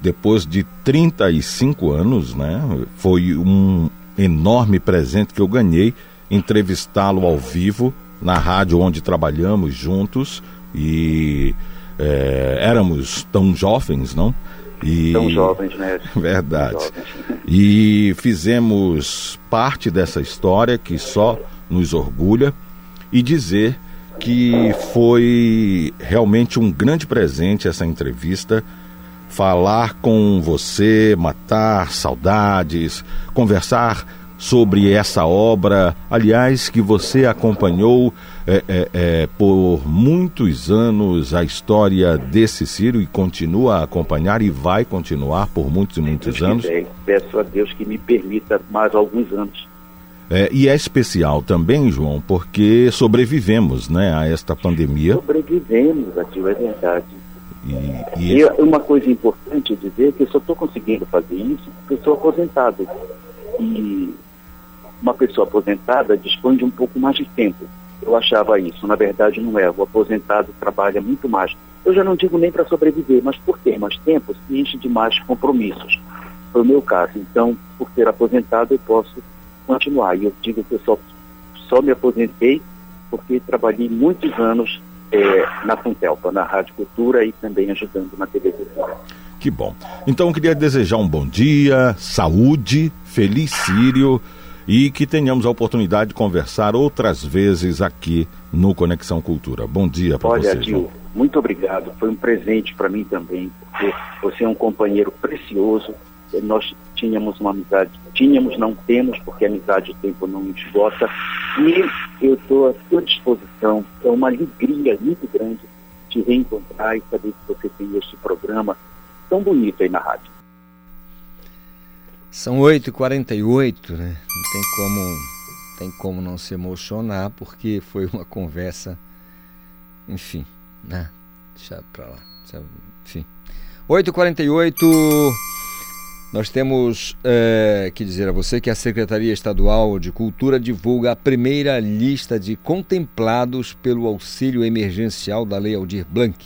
depois de 35 anos, né, foi um enorme presente que eu ganhei entrevistá-lo ao vivo na rádio onde trabalhamos juntos e é, éramos tão jovens, não? E... Tão jovens, né? Verdade. Jovens. E fizemos parte dessa história que só nos orgulha e dizer que foi realmente um grande presente essa entrevista. Falar com você, matar saudades, conversar sobre essa obra, aliás, que você acompanhou é, é, é, por muitos anos a história desse Ciro e continua a acompanhar e vai continuar por muitos e muitos anos. Quiser, peço a Deus que me permita mais alguns anos. É, e é especial também, João, porque sobrevivemos né, a esta pandemia. Sobrevivemos, aquilo é verdade. E, e, e uma coisa importante dizer é que eu só estou conseguindo fazer isso porque eu sou aposentado. E uma pessoa aposentada dispõe de um pouco mais de tempo. Eu achava isso, na verdade não é. O aposentado trabalha muito mais. Eu já não digo nem para sobreviver, mas por ter mais tempo, se enche de mais compromissos. Foi o meu caso. Então, por ser aposentado, eu posso continuar. E eu digo que eu só, só me aposentei porque trabalhei muitos anos é, na Funtelpa, na Rádio Cultura e também ajudando na TV Cultura. Que bom. Então eu queria desejar um bom dia, saúde, feliz Sírio e que tenhamos a oportunidade de conversar outras vezes aqui no Conexão Cultura. Bom dia para você. Olha, Gil, muito obrigado. Foi um presente para mim também, porque você é um companheiro precioso. Nós tínhamos uma amizade, tínhamos, não temos, porque amizade o tempo não esgota. E eu estou à sua disposição. É uma alegria muito grande te reencontrar e saber que você tem este programa tão bonito aí na rádio. São 8h48, né? Não tem como, tem como não se emocionar, porque foi uma conversa, enfim, né? Deixa pra lá. Enfim. 8h48. Nós temos é, que dizer a você que a Secretaria Estadual de Cultura divulga a primeira lista de contemplados pelo auxílio emergencial da Lei Aldir Blanc.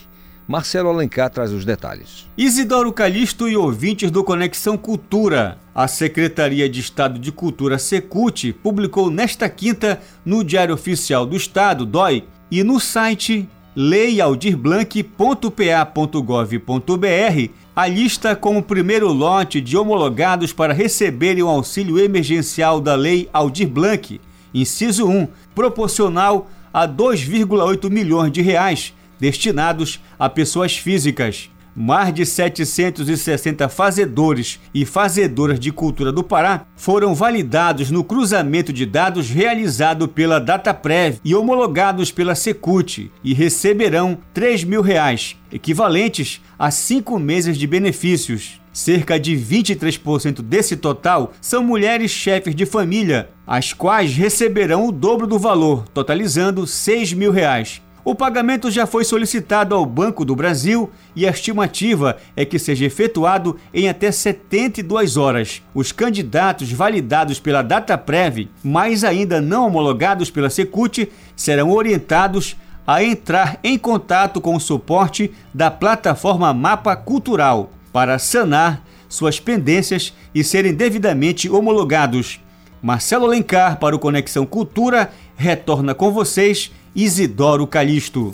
Marcelo Alencar traz os detalhes. Isidoro Calixto e ouvintes do Conexão Cultura. A Secretaria de Estado de Cultura Secult publicou nesta quinta no Diário Oficial do Estado, DOI, e no site leialdirblanc.pa.gov.br a lista com o primeiro lote de homologados para receberem o auxílio emergencial da Lei Aldir Blanc, inciso 1, proporcional a 2,8 milhões de reais destinados a pessoas físicas. Mais de 760 fazedores e fazedoras de cultura do Pará foram validados no cruzamento de dados realizado pela DataPrev e homologados pela Secult e receberão 3 mil reais, equivalentes a cinco meses de benefícios. Cerca de 23% desse total são mulheres chefes de família, as quais receberão o dobro do valor, totalizando 6 mil reais. O pagamento já foi solicitado ao Banco do Brasil e a estimativa é que seja efetuado em até 72 horas. Os candidatos validados pela DataPrev, mas ainda não homologados pela Secult, serão orientados a entrar em contato com o suporte da plataforma Mapa Cultural para sanar suas pendências e serem devidamente homologados. Marcelo Lencar para o Conexão Cultura retorna com vocês Isidoro Calixto.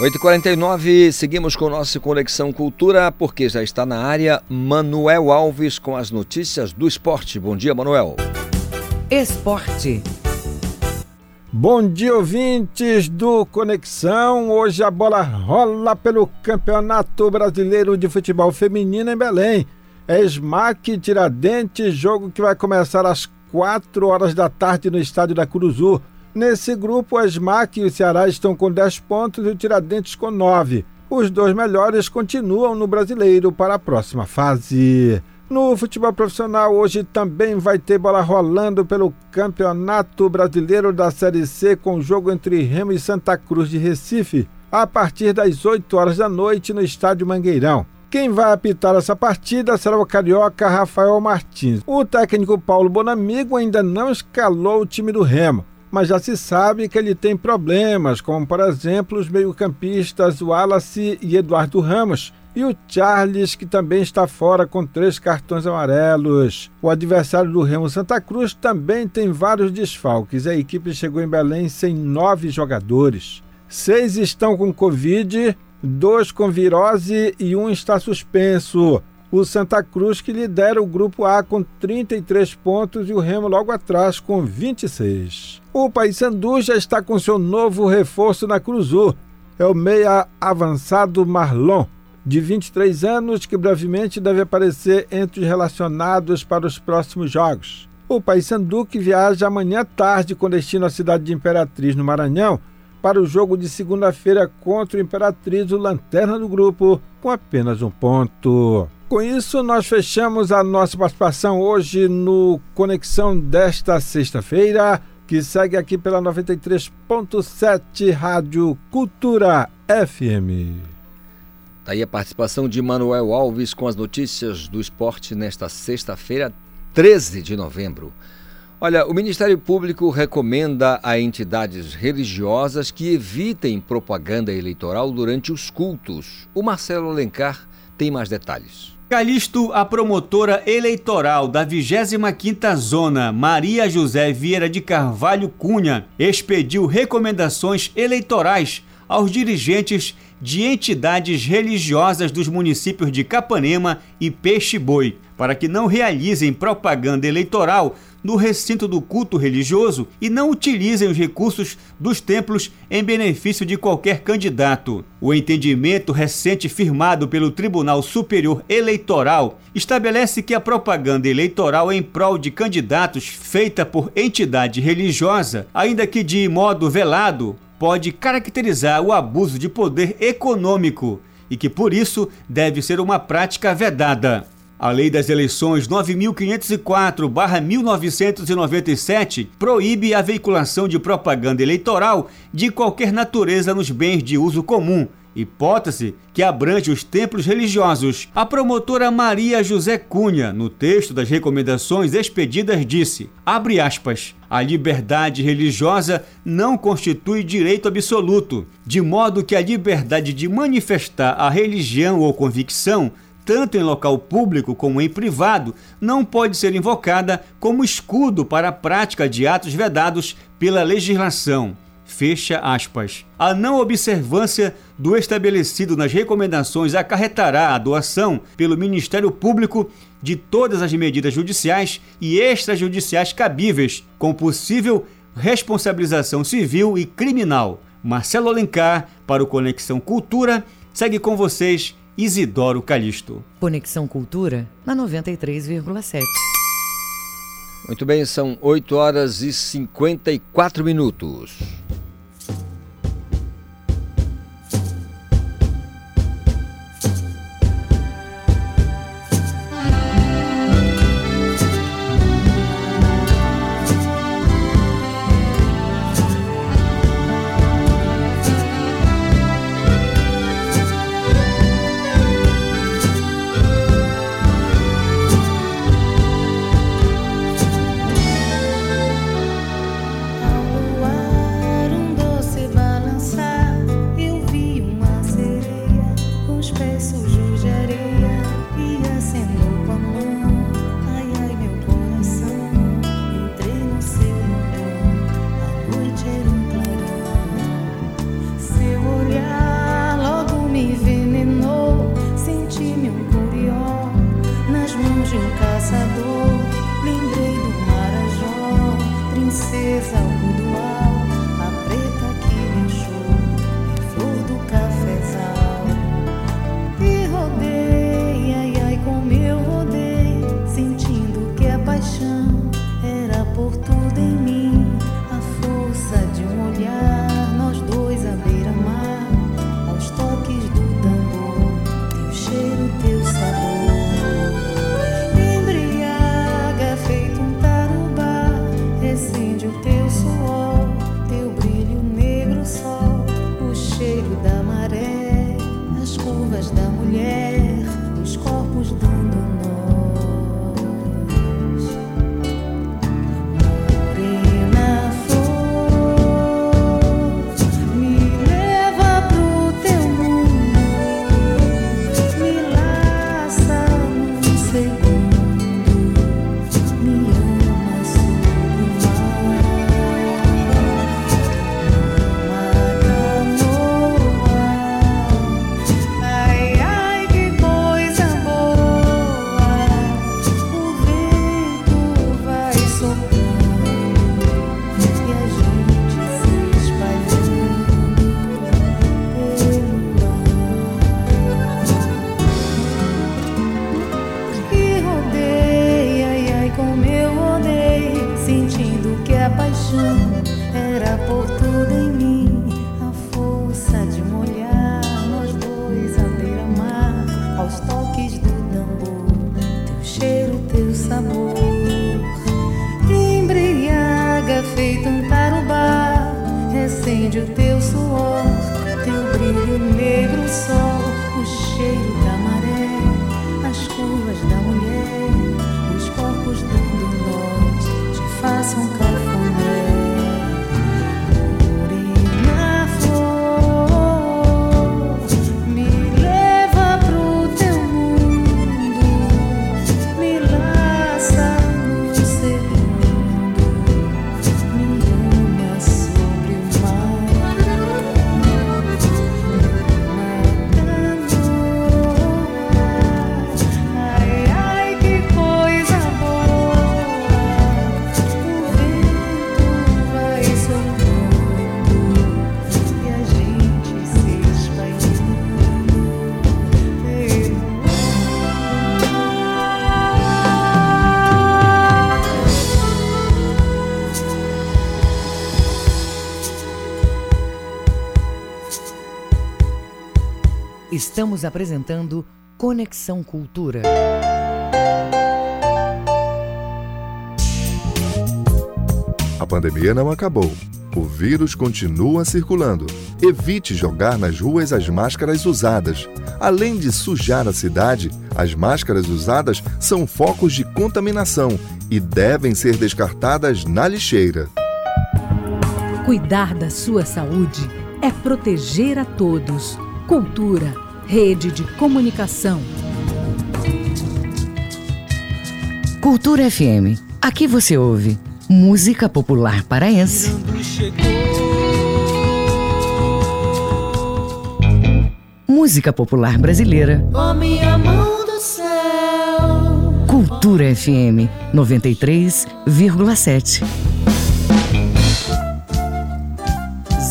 8h49, seguimos com nossa Conexão Cultura, porque já está na área Manuel Alves com as notícias do esporte. Bom dia, Manuel. Esporte. Bom dia, ouvintes do Conexão. Hoje a bola rola pelo Campeonato Brasileiro de Futebol Feminino em Belém. É Smack Tiradentes, jogo que vai começar às 4 horas da tarde no estádio da Curuzu. Nesse grupo, a SMAC e o Ceará estão com 10 pontos e o Tiradentes com 9. Os dois melhores continuam no brasileiro para a próxima fase. No futebol profissional, hoje também vai ter bola rolando pelo Campeonato Brasileiro da Série C com jogo entre Remo e Santa Cruz de Recife, a partir das 8 horas da noite no Estádio Mangueirão. Quem vai apitar essa partida será o carioca Rafael Martins. O técnico Paulo Bonamigo ainda não escalou o time do Remo mas já se sabe que ele tem problemas, como por exemplo os meio-campistas Wallace e Eduardo Ramos, e o Charles, que também está fora com três cartões amarelos. O adversário do Remo Santa Cruz também tem vários desfalques. A equipe chegou em Belém sem nove jogadores. Seis estão com Covid, dois com virose e um está suspenso o Santa Cruz que lidera o grupo A com 33 pontos e o Remo logo atrás com 26. O Paysandu já está com seu novo reforço na Cruzul. É o meia avançado Marlon, de 23 anos, que brevemente deve aparecer entre os relacionados para os próximos jogos. O Paysandu que viaja amanhã à tarde com destino à cidade de Imperatriz, no Maranhão, para o jogo de segunda-feira contra o Imperatriz, o lanterna do grupo, com apenas um ponto. Com isso, nós fechamos a nossa participação hoje no Conexão desta sexta-feira, que segue aqui pela 93.7 Rádio Cultura FM. Daí tá a participação de Manuel Alves com as notícias do esporte nesta sexta-feira, 13 de novembro. Olha, o Ministério Público recomenda a entidades religiosas que evitem propaganda eleitoral durante os cultos. O Marcelo Alencar tem mais detalhes. Calixto, a promotora eleitoral da 25ª Zona, Maria José Vieira de Carvalho Cunha, expediu recomendações eleitorais aos dirigentes de entidades religiosas dos municípios de Capanema e Peixe Boi, para que não realizem propaganda eleitoral no recinto do culto religioso e não utilizem os recursos dos templos em benefício de qualquer candidato. O entendimento recente firmado pelo Tribunal Superior Eleitoral estabelece que a propaganda eleitoral em prol de candidatos feita por entidade religiosa, ainda que de modo velado, pode caracterizar o abuso de poder econômico e que, por isso, deve ser uma prática vedada. A Lei das Eleições 9504-1997 proíbe a veiculação de propaganda eleitoral de qualquer natureza nos bens de uso comum, hipótese que abrange os templos religiosos. A promotora Maria José Cunha, no texto das recomendações expedidas, disse: abre aspas. A liberdade religiosa não constitui direito absoluto, de modo que a liberdade de manifestar a religião ou convicção tanto em local público como em privado, não pode ser invocada como escudo para a prática de atos vedados pela legislação. Fecha aspas. A não observância do estabelecido nas recomendações acarretará a doação pelo Ministério Público de todas as medidas judiciais e extrajudiciais cabíveis, com possível responsabilização civil e criminal. Marcelo Alencar, para o Conexão Cultura, segue com vocês Isidoro Calixto. Conexão Cultura na 93,7. Muito bem, são 8 horas e 54 minutos. Estamos apresentando Conexão Cultura. A pandemia não acabou. O vírus continua circulando. Evite jogar nas ruas as máscaras usadas. Além de sujar a cidade, as máscaras usadas são focos de contaminação e devem ser descartadas na lixeira. Cuidar da sua saúde é proteger a todos. Cultura, rede de comunicação. Cultura FM. Aqui você ouve música popular paraense. Música popular brasileira. Com minha mão do céu. Cultura FM 93,7.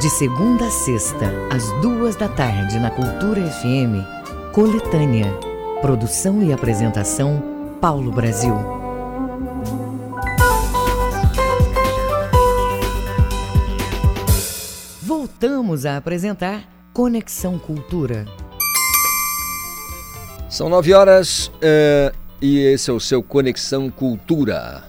De segunda a sexta, às duas da tarde, na Cultura FM, Coletânea. Produção e apresentação, Paulo Brasil. Voltamos a apresentar Conexão Cultura. São nove horas eh, e esse é o seu Conexão Cultura.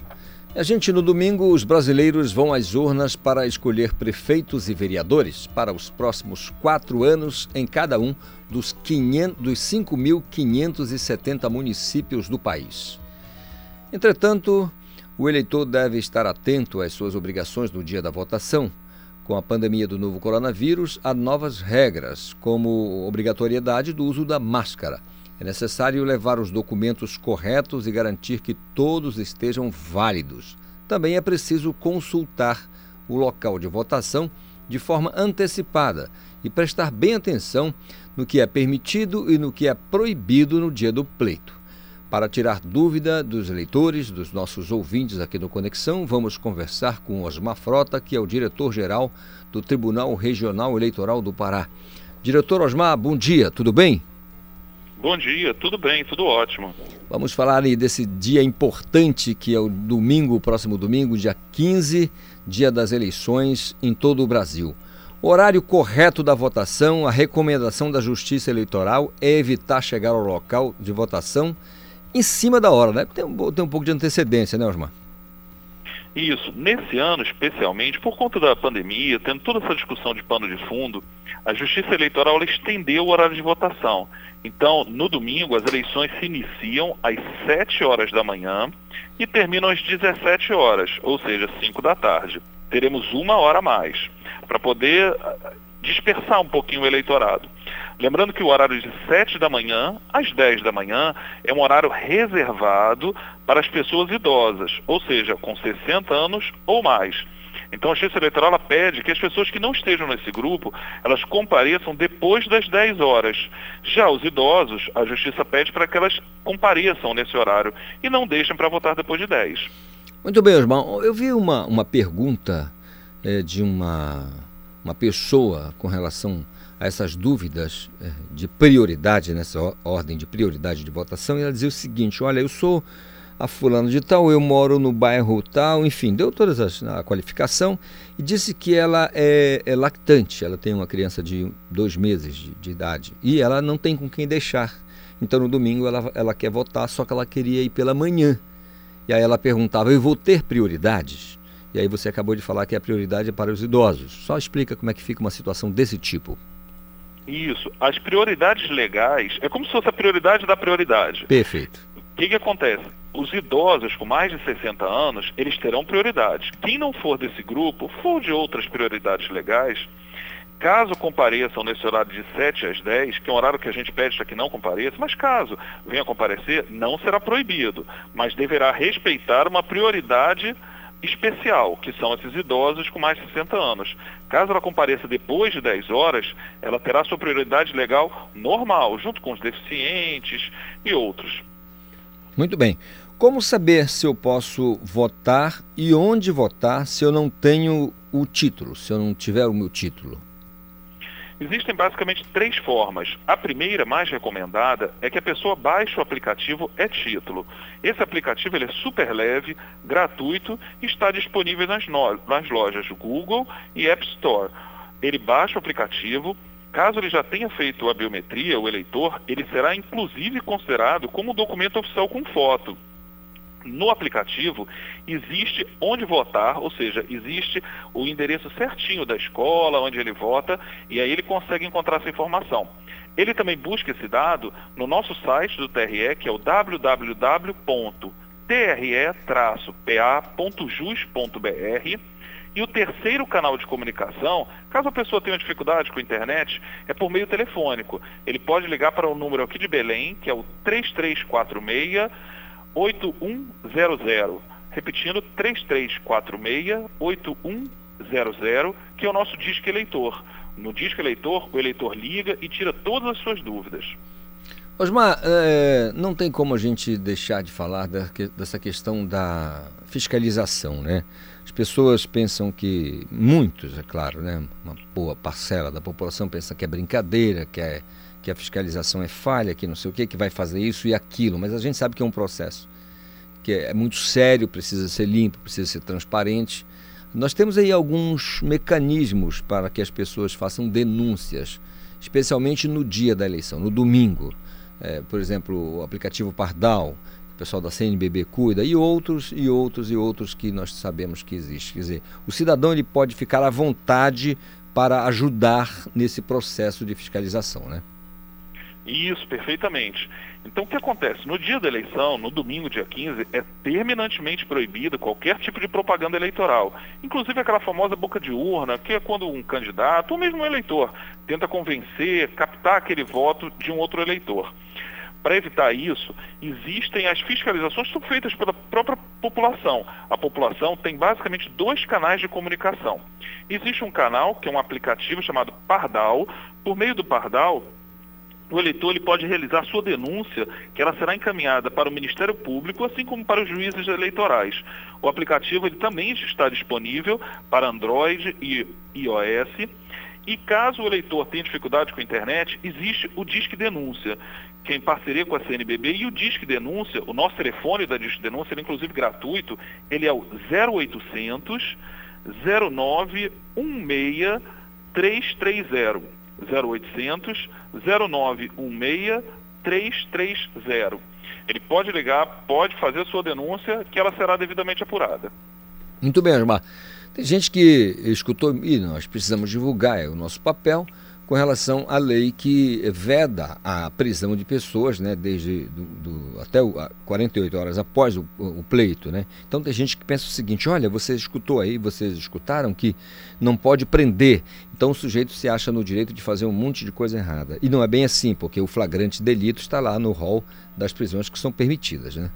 A gente, no domingo, os brasileiros vão às urnas para escolher prefeitos e vereadores para os próximos quatro anos em cada um dos, 500 dos 5.570 municípios do país. Entretanto, o eleitor deve estar atento às suas obrigações no dia da votação. Com a pandemia do novo coronavírus, há novas regras, como obrigatoriedade do uso da máscara. É necessário levar os documentos corretos e garantir que todos estejam válidos. Também é preciso consultar o local de votação de forma antecipada e prestar bem atenção no que é permitido e no que é proibido no dia do pleito. Para tirar dúvida dos eleitores, dos nossos ouvintes aqui no Conexão, vamos conversar com Osmar Frota, que é o diretor-geral do Tribunal Regional Eleitoral do Pará. Diretor Osmar, bom dia, tudo bem? Bom dia, tudo bem, tudo ótimo. Vamos falar desse dia importante que é o domingo, próximo domingo, dia 15, dia das eleições em todo o Brasil. O horário correto da votação, a recomendação da Justiça Eleitoral é evitar chegar ao local de votação em cima da hora, né? Tem um, tem um pouco de antecedência, né, Osmar? Isso. Nesse ano, especialmente, por conta da pandemia, tendo toda essa discussão de pano de fundo, a Justiça Eleitoral estendeu o horário de votação. Então, no domingo, as eleições se iniciam às 7 horas da manhã e terminam às 17 horas, ou seja, 5 da tarde. Teremos uma hora a mais, para poder ah, dispersar um pouquinho o eleitorado. Lembrando que o horário de 7 da manhã às 10 da manhã é um horário reservado para as pessoas idosas, ou seja, com 60 anos ou mais. Então a Justiça Eleitoral pede que as pessoas que não estejam nesse grupo, elas compareçam depois das 10 horas. Já os idosos, a Justiça pede para que elas compareçam nesse horário e não deixem para votar depois de 10. Muito bem, irmão. Eu vi uma, uma pergunta é, de uma, uma pessoa com relação a essas dúvidas é, de prioridade, nessa ordem de prioridade de votação, e ela dizia o seguinte: olha, eu sou a fulano de tal, eu moro no bairro tal, enfim, deu toda a qualificação e disse que ela é, é, lactante, ela tem uma criança de dois meses de, de, idade e ela não tem com quem deixar. Então no domingo ela, ela quer votar, só que ela queria ir pela manhã. E aí ela perguntava: eu vou ter prioridades? E aí você acabou de falar que a prioridade é para os idosos. Só explica como é que fica uma situação desse tipo. Isso. As prioridades legais é como se fosse a prioridade da prioridade. Perfeito. O que, que acontece? Os idosos com mais de 60 anos, eles terão prioridade. Quem não for desse grupo, for de outras prioridades legais, caso compareçam nesse horário de 7 às 10, que é um horário que a gente pede para que não compareça, mas caso venha comparecer, não será proibido, mas deverá respeitar uma prioridade especial, que são esses idosos com mais de 60 anos. Caso ela compareça depois de 10 horas, ela terá sua prioridade legal normal, junto com os deficientes e outros. Muito bem. Como saber se eu posso votar e onde votar se eu não tenho o título, se eu não tiver o meu título? Existem basicamente três formas. A primeira, mais recomendada, é que a pessoa baixe o aplicativo É Título. Esse aplicativo ele é super leve, gratuito e está disponível nas, no... nas lojas Google e App Store. Ele baixa o aplicativo, Caso ele já tenha feito a biometria, o eleitor, ele será inclusive considerado como documento oficial com foto no aplicativo existe onde votar, ou seja, existe o endereço certinho da escola, onde ele vota, e aí ele consegue encontrar essa informação. Ele também busca esse dado no nosso site do TRE, que é o www.tre-pa.jus.br. E o terceiro canal de comunicação, caso a pessoa tenha dificuldade com a internet, é por meio telefônico. Ele pode ligar para o número aqui de Belém, que é o 3346 8100. Repetindo, 3346-8100, que é o nosso disco eleitor. No disco eleitor, o eleitor liga e tira todas as suas dúvidas. Osmar, é, não tem como a gente deixar de falar da, dessa questão da fiscalização, né? As pessoas pensam que, muitos, é claro, né? Uma boa parcela da população pensa que é brincadeira, que, é, que a fiscalização é falha, que não sei o que, que vai fazer isso e aquilo, mas a gente sabe que é um processo que é muito sério, precisa ser limpo, precisa ser transparente. Nós temos aí alguns mecanismos para que as pessoas façam denúncias, especialmente no dia da eleição, no domingo. É, por exemplo, o aplicativo Pardal, o pessoal da CNBB cuida, e outros, e outros, e outros que nós sabemos que existe. Quer dizer, o cidadão ele pode ficar à vontade para ajudar nesse processo de fiscalização, né? Isso, perfeitamente. Então, o que acontece? No dia da eleição, no domingo, dia 15, é terminantemente proibido qualquer tipo de propaganda eleitoral. Inclusive aquela famosa boca de urna, que é quando um candidato, ou mesmo um eleitor, tenta convencer, captar aquele voto de um outro eleitor. Para evitar isso, existem as fiscalizações que são feitas pela própria população. A população tem basicamente dois canais de comunicação. Existe um canal, que é um aplicativo chamado Pardal. Por meio do Pardal, o eleitor ele pode realizar sua denúncia, que ela será encaminhada para o Ministério Público, assim como para os juízes eleitorais. O aplicativo ele também está disponível para Android e iOS. E caso o eleitor tenha dificuldade com a internet, existe o Disque Denúncia, que é em parceria com a CNBB, e o Disque Denúncia, o nosso telefone da Disque Denúncia, ele é inclusive gratuito, ele é o 0800 0916 330. 0800 0916 330. Ele pode ligar, pode fazer sua denúncia, que ela será devidamente apurada. Muito bem, Osmar. Tem gente que escutou, e nós precisamos divulgar, é o nosso papel, com relação à lei que veda a prisão de pessoas, né, desde do, do, até o, 48 horas após o, o, pleito, né? Então tem gente que pensa o seguinte: olha, você escutou aí, vocês escutaram que não pode prender. Então o sujeito se acha no direito de fazer um monte de coisa errada. E não é bem assim, porque o flagrante delito está lá no rol das prisões que são permitidas, né?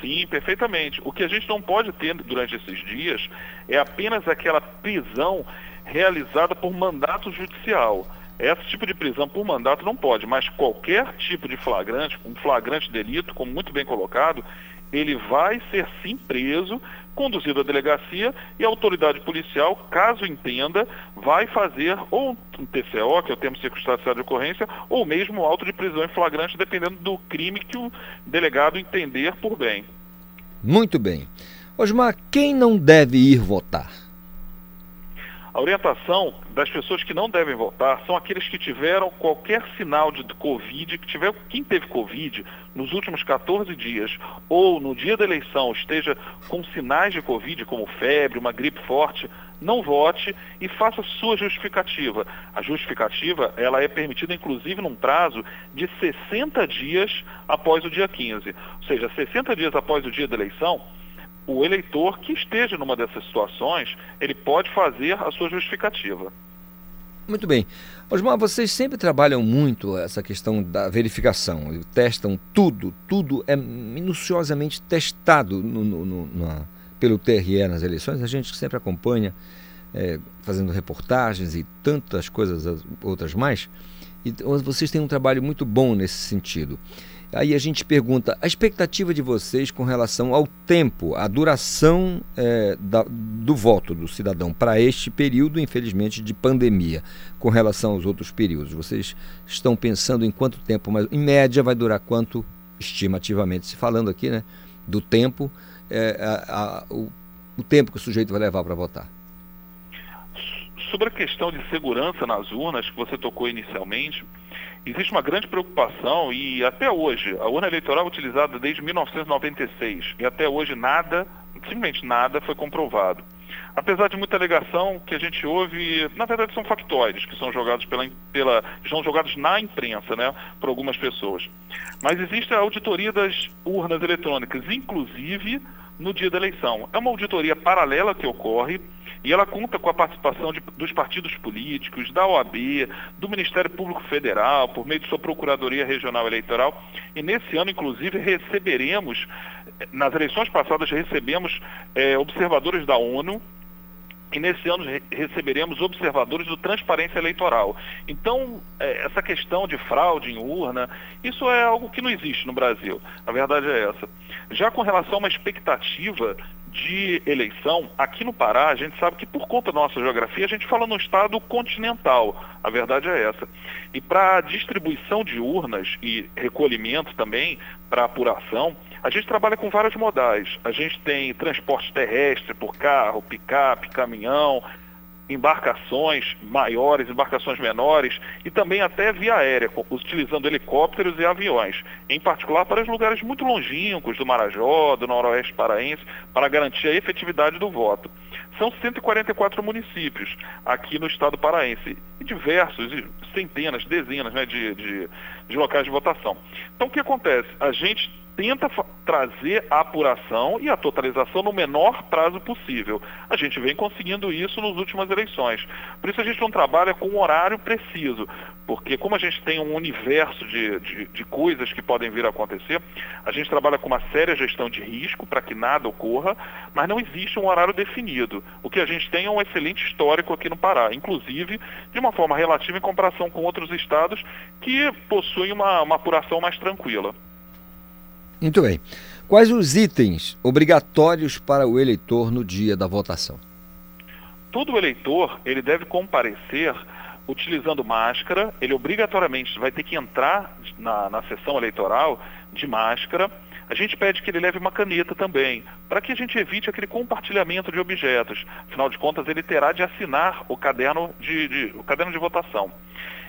Sim, perfeitamente. O que a gente não pode ter durante esses dias é apenas aquela prisão realizada por mandato judicial. Esse tipo de prisão por mandato não pode, mas qualquer tipo de flagrante, um flagrante delito, como muito bem colocado, ele vai ser sim preso, conduzido à delegacia e a autoridade policial, caso entenda, vai fazer ou um TCO, que é o termo circunstancial de ocorrência, ou mesmo auto de prisão em flagrante, dependendo do crime que o delegado entender por bem. Muito bem. Osmar, quem não deve ir votar? A orientação das pessoas que não devem votar são aqueles que tiveram qualquer sinal de Covid, que tiver, quem teve Covid nos últimos 14 dias ou no dia da eleição esteja com sinais de Covid, como febre, uma gripe forte, não vote e faça sua justificativa. A justificativa ela é permitida inclusive num prazo de 60 dias após o dia 15. Ou seja, 60 dias após o dia da eleição, o eleitor que esteja numa dessas situações, ele pode fazer a sua justificativa. Muito bem. Osmar, vocês sempre trabalham muito essa questão da verificação, testam tudo, tudo é minuciosamente testado no, no, no, pelo TRE nas eleições, a gente sempre acompanha, é, fazendo reportagens e tantas coisas outras mais. E vocês têm um trabalho muito bom nesse sentido. Aí a gente pergunta a expectativa de vocês com relação ao tempo, a duração é, da, do voto do cidadão para este período, infelizmente, de pandemia, com relação aos outros períodos. Vocês estão pensando em quanto tempo, mas em média vai durar quanto, estimativamente se falando aqui, né, do tempo, é, a, a, o, o tempo que o sujeito vai levar para votar? Sobre a questão de segurança nas urnas que você tocou inicialmente, existe uma grande preocupação e até hoje, a urna eleitoral é utilizada desde 1996 e até hoje nada, simplesmente nada foi comprovado. Apesar de muita alegação que a gente ouve, na verdade são factóides que são jogados pela, pela são jogados na imprensa, né, por algumas pessoas. Mas existe a auditoria das urnas eletrônicas, inclusive no dia da eleição. É uma auditoria paralela que ocorre e ela conta com a participação de, dos partidos políticos, da OAB, do Ministério Público Federal, por meio de sua Procuradoria Regional Eleitoral. E nesse ano, inclusive, receberemos, nas eleições passadas, recebemos é, observadores da ONU, e nesse ano receberemos observadores do Transparência Eleitoral. Então, é, essa questão de fraude em urna, isso é algo que não existe no Brasil. A verdade é essa. Já com relação a uma expectativa de eleição, aqui no Pará, a gente sabe que por conta da nossa geografia, a gente fala no estado continental. A verdade é essa. E para distribuição de urnas e recolhimento também, para apuração, a gente trabalha com vários modais. A gente tem transporte terrestre por carro, picape, caminhão, embarcações maiores, embarcações menores e também até via aérea, utilizando helicópteros e aviões, em particular para os lugares muito longínquos do Marajó, do Noroeste Paraense, para garantir a efetividade do voto. São 144 municípios aqui no estado paraense e diversos, centenas, dezenas né, de, de, de locais de votação. Então o que acontece? A gente tenta trazer a apuração e a totalização no menor prazo possível. A gente vem conseguindo isso nas últimas eleições. Por isso a gente não trabalha com um horário preciso, porque como a gente tem um universo de, de, de coisas que podem vir a acontecer, a gente trabalha com uma séria gestão de risco para que nada ocorra, mas não existe um horário definido. O que a gente tem é um excelente histórico aqui no Pará, inclusive de uma forma relativa em comparação com outros estados que possuem uma, uma apuração mais tranquila. Muito bem. Quais os itens obrigatórios para o eleitor no dia da votação? Todo eleitor ele deve comparecer utilizando máscara, ele obrigatoriamente vai ter que entrar na, na sessão eleitoral de máscara. A gente pede que ele leve uma caneta também, para que a gente evite aquele compartilhamento de objetos. Afinal de contas, ele terá de assinar o caderno de, de o caderno de votação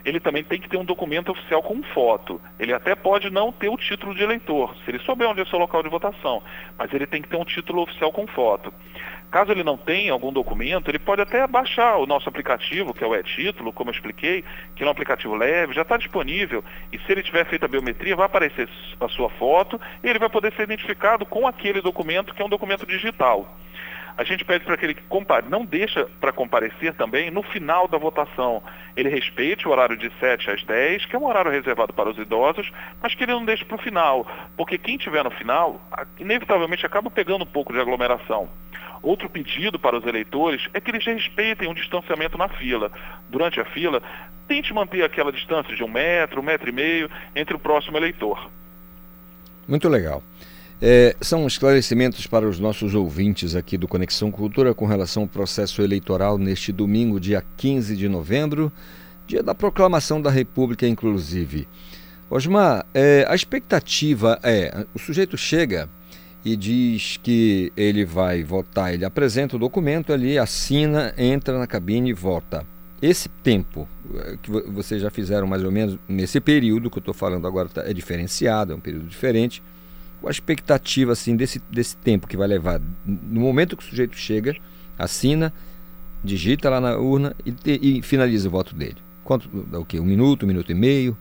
ele também tem que ter um documento oficial com foto. Ele até pode não ter o título de eleitor, se ele souber onde é o seu local de votação, mas ele tem que ter um título oficial com foto. Caso ele não tenha algum documento, ele pode até baixar o nosso aplicativo, que é o e-título, como eu expliquei, que é um aplicativo leve, já está disponível. E se ele tiver feito a biometria, vai aparecer a sua foto e ele vai poder ser identificado com aquele documento, que é um documento digital. A gente pede para que ele compare, não deixa para comparecer também no final da votação. Ele respeite o horário de 7 às 10, que é um horário reservado para os idosos, mas que ele não deixe para o final, porque quem estiver no final, inevitavelmente acaba pegando um pouco de aglomeração. Outro pedido para os eleitores é que eles respeitem o distanciamento na fila. Durante a fila, tente manter aquela distância de um metro, um metro e meio entre o próximo eleitor. Muito legal. É, são esclarecimentos para os nossos ouvintes aqui do Conexão Cultura com relação ao processo eleitoral neste domingo, dia 15 de novembro, dia da proclamação da República, inclusive. Osmar, é, a expectativa é: o sujeito chega e diz que ele vai votar, ele apresenta o documento ali, assina, entra na cabine e vota. Esse tempo é, que vocês já fizeram mais ou menos nesse período que eu estou falando agora tá, é diferenciado, é um período diferente a expectativa assim desse, desse tempo que vai levar? No momento que o sujeito chega, assina, digita lá na urna e, te, e finaliza o voto dele. Quanto, o quê? Um minuto, um minuto e meio?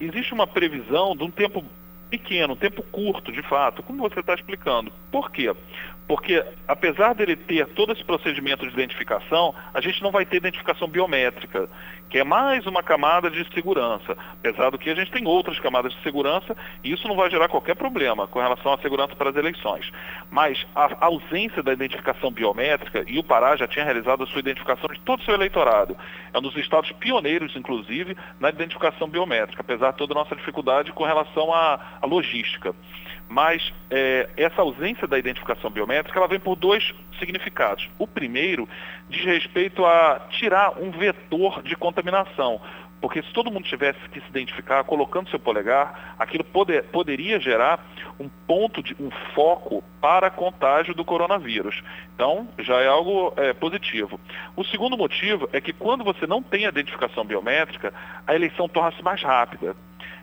Existe uma previsão de um tempo pequeno, um tempo curto, de fato, como você está explicando. Por quê? Porque, apesar dele ter todo esse procedimento de identificação, a gente não vai ter identificação biométrica. que é mais uma camada de segurança. Apesar do que a gente tem outras camadas de segurança e isso não vai gerar qualquer problema com relação à segurança para as eleições. Mas a ausência da identificação biométrica, e o Pará já tinha realizado a sua identificação de todo o seu eleitorado, é um dos estados pioneiros, inclusive, na identificação biométrica, apesar de toda a nossa dificuldade com relação à, à logística. Mas é, essa ausência da identificação biométrica ela vem por dois significados. O primeiro diz respeito a tirar um vetor de contaminação. Porque se todo mundo tivesse que se identificar colocando seu polegar, aquilo poder, poderia gerar um ponto, de, um foco para contágio do coronavírus. Então, já é algo é, positivo. O segundo motivo é que quando você não tem a identificação biométrica, a eleição torna-se mais rápida.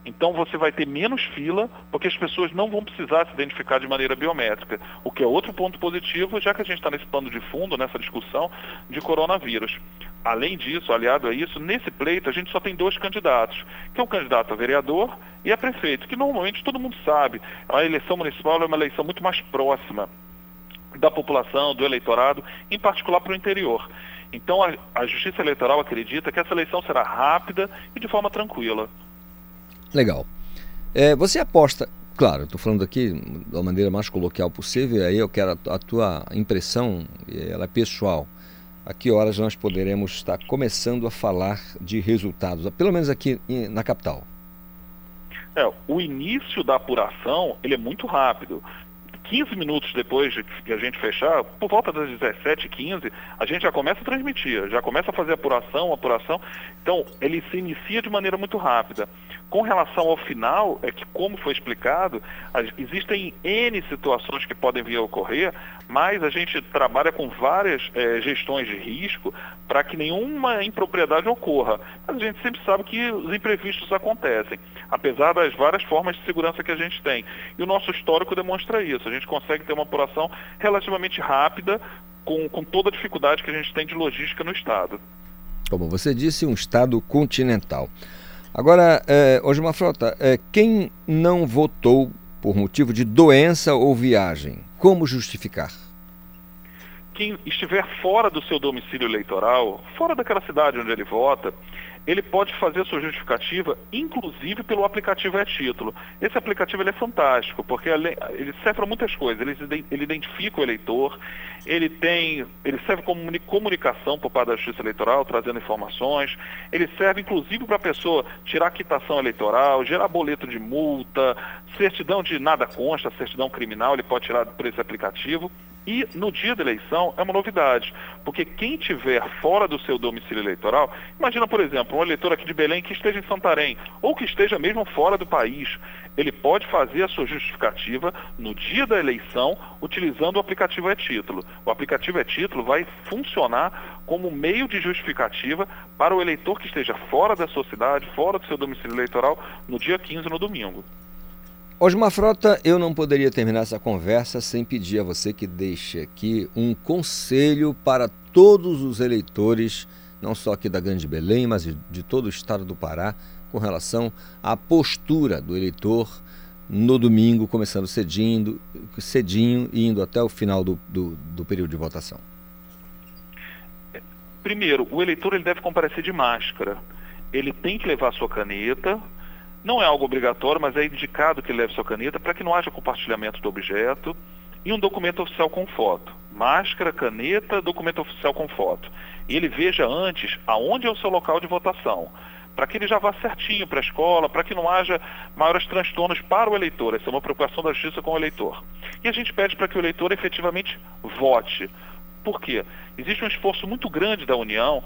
Então você vai ter menos fila, porque as pessoas não vão precisar se identificar de maneira biométrica, o que é outro ponto positivo, já que a gente está nesse pano de fundo, nessa discussão de coronavírus. Além disso, aliado a isso, nesse pleito a gente só tem dois candidatos, que é o candidato a vereador e a prefeito, que normalmente todo mundo sabe, a eleição municipal é uma eleição muito mais próxima da população, do eleitorado, em particular para o interior. Então a, a Justiça Eleitoral acredita que essa eleição será rápida e de forma tranquila. Legal. É, você aposta, claro, estou falando aqui da maneira mais coloquial possível, aí eu quero a, tua impressão, ela é pessoal. A que horas nós poderemos estar começando a falar de resultados, pelo menos aqui na capital? É, o início da apuração ele é muito rápido. 15 minutos depois de a gente fechar, por volta das 17h15, a gente já começa a transmitir, já começa a fazer apuração, apuração. Então, ele se inicia de maneira muito rápida. Com relação ao final, é que, como foi explicado, existem N situações que podem vir a ocorrer, mas a gente trabalha com várias é, gestões de risco para que nenhuma impropriedade ocorra. Mas a gente sempre sabe que os imprevistos acontecem, apesar das várias formas de segurança que a gente tem. E o nosso histórico demonstra isso. A gente consegue ter uma apuração relativamente rápida, com, com toda a dificuldade que a gente tem de logística no Estado. Como você disse, um Estado continental. Agora, hoje uma frota, é, quem não votou por motivo de doença ou viagem, como justificar? Quem estiver fora do seu domicílio eleitoral, fora daquela cidade onde ele vota, ele pode fazer sua justificativa, inclusive pelo aplicativo e-título. Esse aplicativo ele é fantástico, porque ele serve para muitas coisas. Ele, ele identifica o eleitor, ele tem, ele serve como comunicação por parte da Justiça Eleitoral, trazendo informações. Ele serve, inclusive, para a pessoa tirar quitação eleitoral, gerar boleto de multa, certidão de nada consta, certidão criminal, ele pode tirar por esse aplicativo. E no dia da eleição é uma novidade, porque quem tiver fora do seu domicílio eleitoral, imagina, por exemplo, um eleitor aqui de Belém que esteja em Santarém, ou que esteja mesmo fora do país, ele pode fazer a sua justificativa no dia da eleição utilizando o aplicativo e-título. O aplicativo e-título vai funcionar como meio de justificativa para o eleitor que esteja fora da sua cidade, fora do seu domicílio eleitoral, no dia 15, no domingo. Osmar Frota, eu não poderia terminar essa conversa sem pedir a você que deixe aqui um conselho para todos os eleitores, não só aqui da Grande Belém, mas de todo o estado do Pará, com relação à postura do eleitor no domingo, começando cedinho, cedinho e indo até o final do, do, do período de votação. Primeiro, o eleitor ele deve comparecer de máscara. Ele tem que levar sua caneta, não é algo obrigatório, mas é indicado que leve sua caneta para que não haja compartilhamento do objeto e um documento oficial com foto. Máscara, caneta, documento oficial com foto. E ele veja antes aonde é o seu local de votação, para que ele já vá certinho para a escola, para que não haja maiores transtornos para o eleitor. Essa é uma preocupação da justiça com o eleitor. E a gente pede para que o eleitor efetivamente vote. Por quê? Existe um esforço muito grande da União,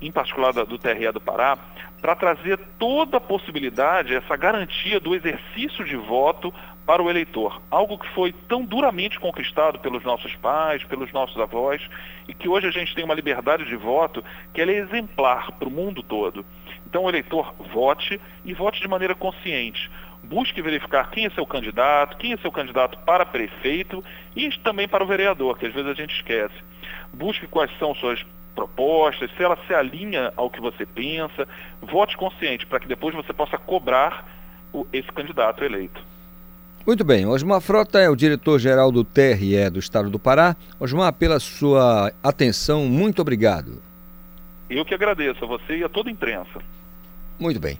em particular do TRE do Pará, para trazer toda a possibilidade, essa garantia do exercício de voto para o eleitor. Algo que foi tão duramente conquistado pelos nossos pais, pelos nossos avós, e que hoje a gente tem uma liberdade de voto que é exemplar para o mundo todo. Então o eleitor vote e vote de maneira consciente. Busque verificar quem é seu candidato, quem é seu candidato para prefeito e também para o vereador, que às vezes a gente esquece. Busque quais são suas propostas, se ela se alinha ao que você pensa, vote consciente para que depois você possa cobrar o, esse candidato eleito. Muito bem, Osmar Frota é o diretor-geral do TRE do Estado do Pará. Osmar, pela sua atenção, muito obrigado. Eu que agradeço a você e a toda a imprensa. Muito bem.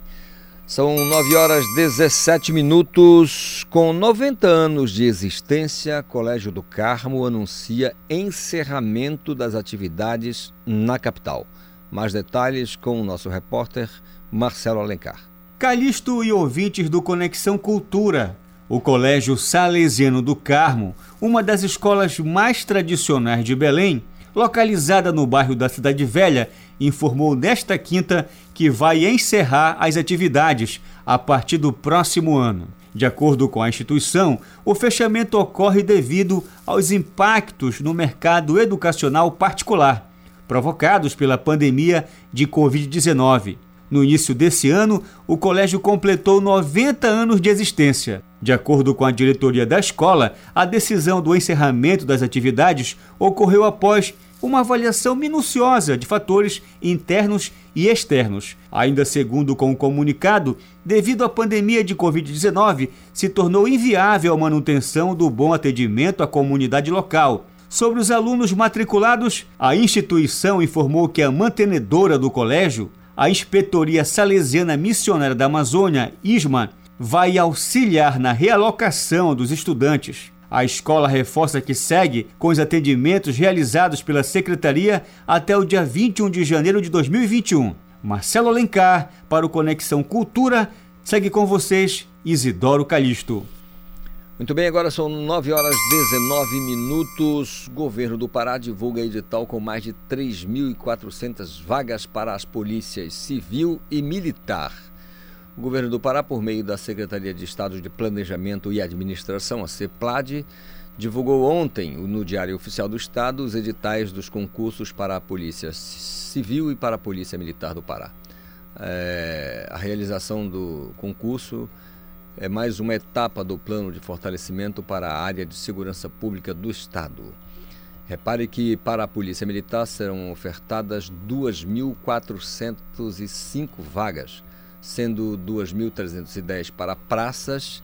São 9 horas 17 minutos. Com 90 anos de existência, Colégio do Carmo anuncia encerramento das atividades na capital. Mais detalhes com o nosso repórter Marcelo Alencar. Calixto e ouvintes do Conexão Cultura. O Colégio Salesiano do Carmo, uma das escolas mais tradicionais de Belém, localizada no bairro da Cidade Velha, informou nesta quinta que vai encerrar as atividades a partir do próximo ano. De acordo com a instituição, o fechamento ocorre devido aos impactos no mercado educacional particular, provocados pela pandemia de Covid-19. No início desse ano, o colégio completou 90 anos de existência. De acordo com a diretoria da escola, a decisão do encerramento das atividades ocorreu após uma avaliação minuciosa de fatores internos e externos. Ainda segundo com o comunicado, devido à pandemia de Covid-19, se tornou inviável a manutenção do bom atendimento à comunidade local. Sobre os alunos matriculados, a instituição informou que a mantenedora do colégio, a Inspetoria Salesiana Missionária da Amazônia, ISMA, vai auxiliar na realocação dos estudantes. A escola reforça que segue com os atendimentos realizados pela secretaria até o dia 21 de janeiro de 2021. Marcelo Alencar, para o Conexão Cultura, segue com vocês Isidoro Calixto. Muito bem, agora são 9 horas 19 minutos. Governo do Pará divulga edital com mais de 3.400 vagas para as polícias civil e militar. O governo do Pará, por meio da Secretaria de Estado de Planejamento e Administração, a CEPLAD, divulgou ontem no Diário Oficial do Estado os editais dos concursos para a Polícia Civil e para a Polícia Militar do Pará. É, a realização do concurso é mais uma etapa do plano de fortalecimento para a área de segurança pública do Estado. Repare que para a Polícia Militar serão ofertadas 2.405 vagas sendo 2.310 para praças,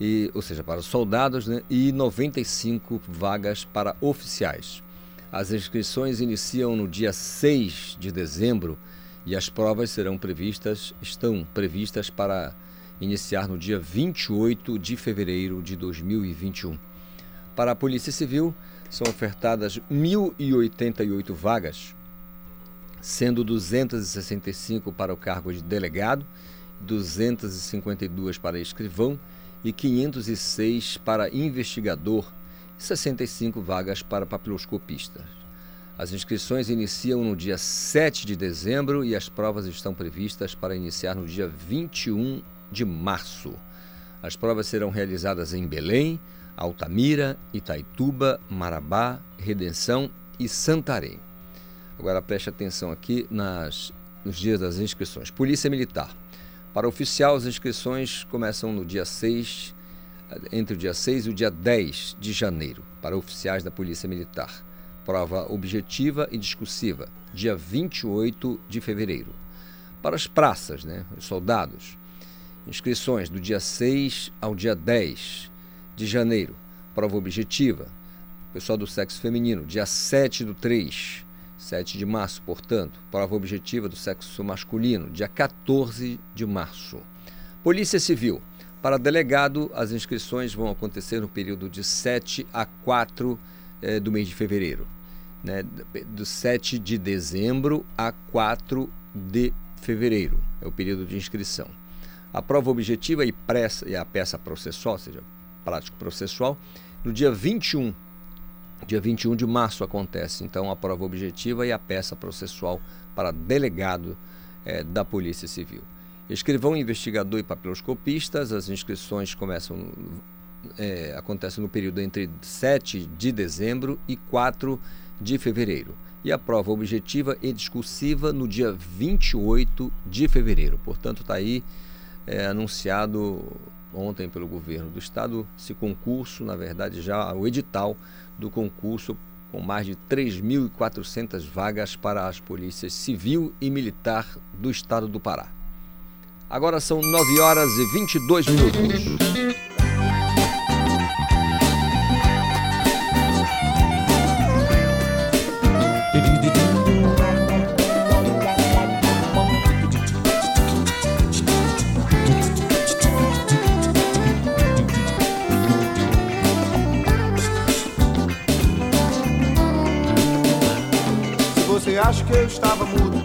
e, ou seja, para soldados, né, e 95 vagas para oficiais. As inscrições iniciam no dia 6 de dezembro e as provas serão previstas, estão previstas para iniciar no dia 28 de fevereiro de 2021. Para a Polícia Civil, são ofertadas 1.088 vagas, sendo 265 para o cargo de delegado, 252 para escrivão e 506 para investigador e 65 vagas para papiloscopistas. As inscrições iniciam no dia 7 de dezembro e as provas estão previstas para iniciar no dia 21 de março. As provas serão realizadas em Belém, Altamira, Itaituba, Marabá, Redenção e Santarém. Agora preste atenção aqui nas, nos dias das inscrições. Polícia Militar. Para oficial, as inscrições começam no dia 6, entre o dia 6 e o dia 10 de janeiro, para oficiais da Polícia Militar. Prova objetiva e discursiva, dia 28 de fevereiro. Para as praças, né, os soldados, inscrições do dia 6 ao dia 10 de janeiro. Prova objetiva, pessoal do sexo feminino, dia 7 do 3 7 de março, portanto, prova objetiva do sexo masculino, dia 14 de março. Polícia Civil. Para delegado, as inscrições vão acontecer no período de 7 a 4 eh, do mês de fevereiro. Né? Do 7 de dezembro a 4 de fevereiro é o período de inscrição. A prova objetiva e, pressa, e a peça processual, ou seja, prático processual, no dia 21 Dia 21 de março acontece então a prova objetiva e a peça processual para delegado é, da Polícia Civil. Escrivão, investigador e papiloscopistas, as inscrições começam, é, acontecem no período entre 7 de dezembro e 4 de fevereiro. E a prova objetiva e discursiva no dia 28 de fevereiro. Portanto, está aí é, anunciado ontem pelo governo do estado esse concurso, na verdade já o edital do concurso com mais de 3.400 vagas para as polícias civil e militar do estado do Pará. Agora são 9 horas e 22 minutos. Acho que eu estava mudo.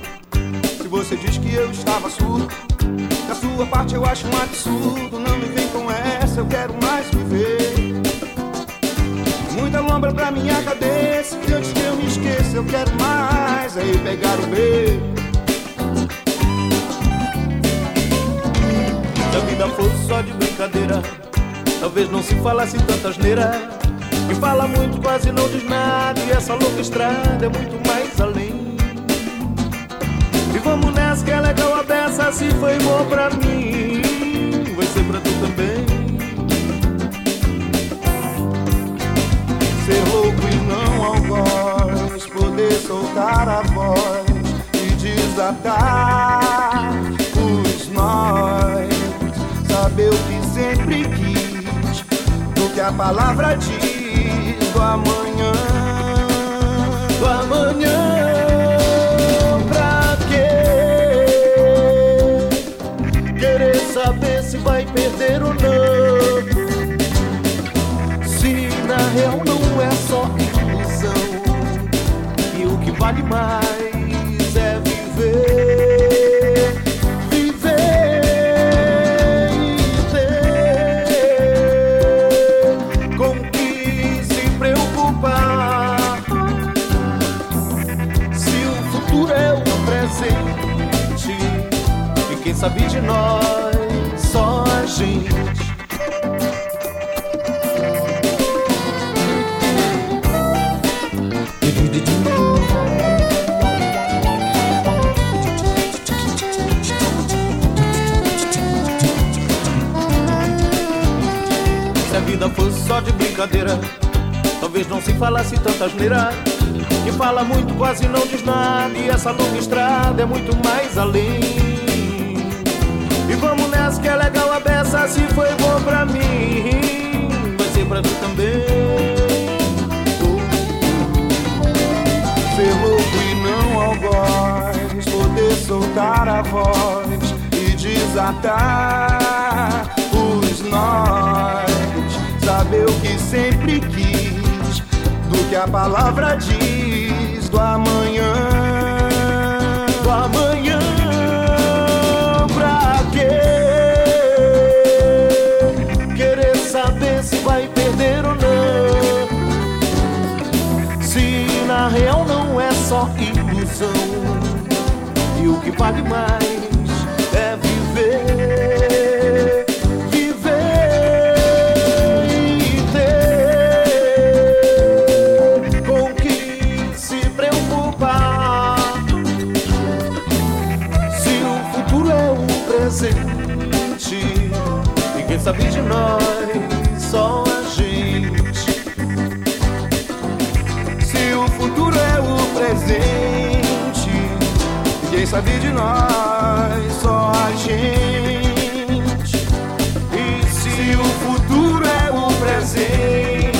Se você diz que eu estava surdo, da sua parte eu acho um absurdo. Não me vem com essa, eu quero mais viver. Muita lombra pra minha cabeça, que antes que eu me esqueça, eu quero mais. Aí pegar o beijo. Se a vida fosse só de brincadeira, talvez não se falasse tanta asneira. Que fala muito, quase não diz nada. E essa louca estrada é muito mais além. Vamos nessa que é legal a beça. Se foi bom pra mim, vai ser pra tu também. Ser louco e não algoz. Poder soltar a voz e desatar os nós. Saber o que sempre quis, do que a palavra diz do amanhã, do amanhã. Se vai perder ou não. Se na real não é só ilusão, e o que vale mais é viver. Sabe de nós, só a gente. Se a vida fosse só de brincadeira, talvez não se falasse tanta asneira. Que fala muito, quase não diz nada. E essa longa estrada é muito mais além. Beça. Se foi bom pra mim, vai ser pra tu também. Ser louco e não algoz, poder soltar a voz e desatar os nós. Saber o que sempre quis, do que a palavra diz vale mais é viver Viver e ter Com que se preocupar. Se o futuro é o presente E quem sabe de nós sabe de nós só a gente. E se o futuro é o presente,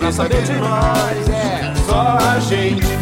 quem sabe de nós é só a gente.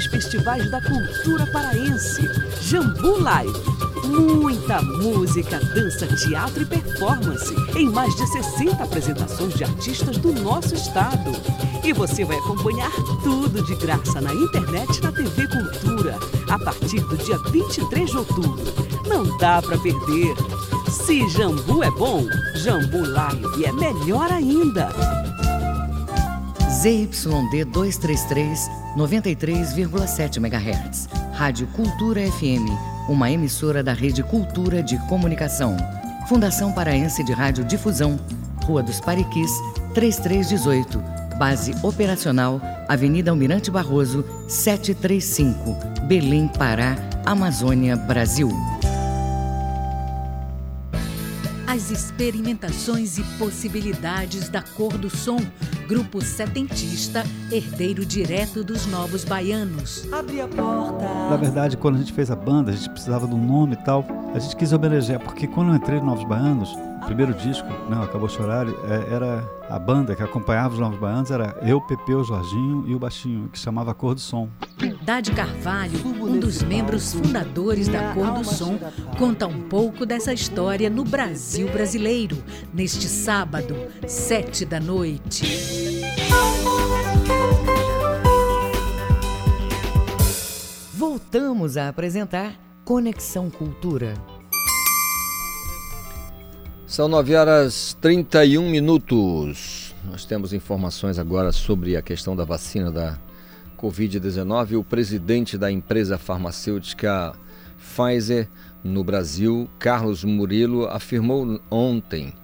Maiores festivais da cultura paraense, Jambu Live. Muita música, dança, teatro e performance em mais de 60 apresentações de artistas do nosso estado. E você vai acompanhar tudo de graça na internet na TV Cultura a partir do dia 23 de outubro. Não dá para perder. Se Jambu é bom, Jambu Live é melhor ainda. ZYD 233, 93,7 MHz. Rádio Cultura FM, uma emissora da Rede Cultura de Comunicação. Fundação Paraense de Rádio Difusão, Rua dos Pariquis, 3318. Base operacional, Avenida Almirante Barroso, 735, Belém, Pará, Amazônia, Brasil. As experimentações e possibilidades da cor do som. Grupo setentista, herdeiro direto dos novos baianos. Abre a porta. Na verdade, quando a gente fez a banda, a gente precisava de um nome e tal. A gente quis homenagear, porque quando eu entrei no Novos Baianos, o primeiro disco, não, Acabou Chorar, é, era a banda que acompanhava os Novos Baianos, era eu, Pepe, o Jorginho e o Baixinho, que chamava Cor do Som. Dade Carvalho, um dos membros fundadores da Cor do Som, conta um pouco dessa história no Brasil brasileiro, neste sábado, sete da noite. Voltamos a apresentar Conexão Cultura. São 9 horas 31 minutos. Nós temos informações agora sobre a questão da vacina da Covid-19. O presidente da empresa farmacêutica Pfizer no Brasil, Carlos Murilo, afirmou ontem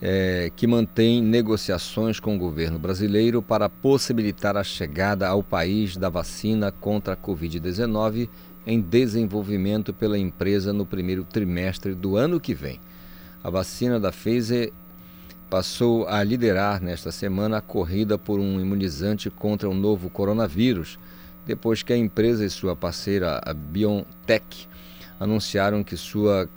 é, que mantém negociações com o governo brasileiro para possibilitar a chegada ao país da vacina contra a Covid-19 em desenvolvimento pela empresa no primeiro trimestre do ano que vem. A vacina da Pfizer passou a liderar nesta semana a corrida por um imunizante contra o novo coronavírus, depois que a empresa e sua parceira, a BioNTech, anunciaram que sua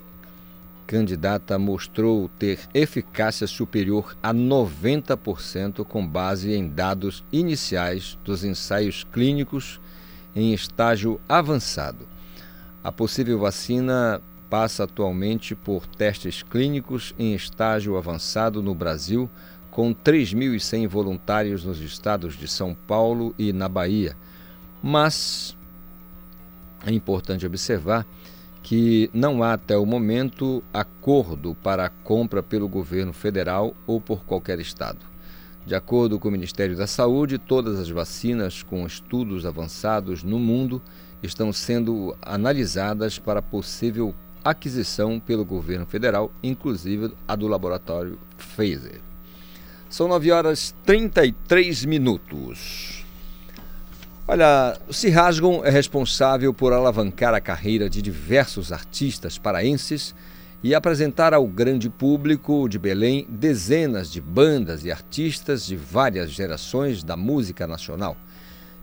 candidata mostrou ter eficácia superior a 90% com base em dados iniciais dos ensaios clínicos em estágio avançado. A possível vacina passa atualmente por testes clínicos em estágio avançado no Brasil, com 3.100 voluntários nos estados de São Paulo e na Bahia. Mas é importante observar que não há até o momento acordo para a compra pelo governo federal ou por qualquer estado. De acordo com o Ministério da Saúde, todas as vacinas com estudos avançados no mundo estão sendo analisadas para possível aquisição pelo governo federal, inclusive a do laboratório Pfizer. São 9 horas 33 minutos. Olha, o Cirrasgon é responsável por alavancar a carreira de diversos artistas paraenses e apresentar ao grande público de Belém dezenas de bandas e artistas de várias gerações da música nacional.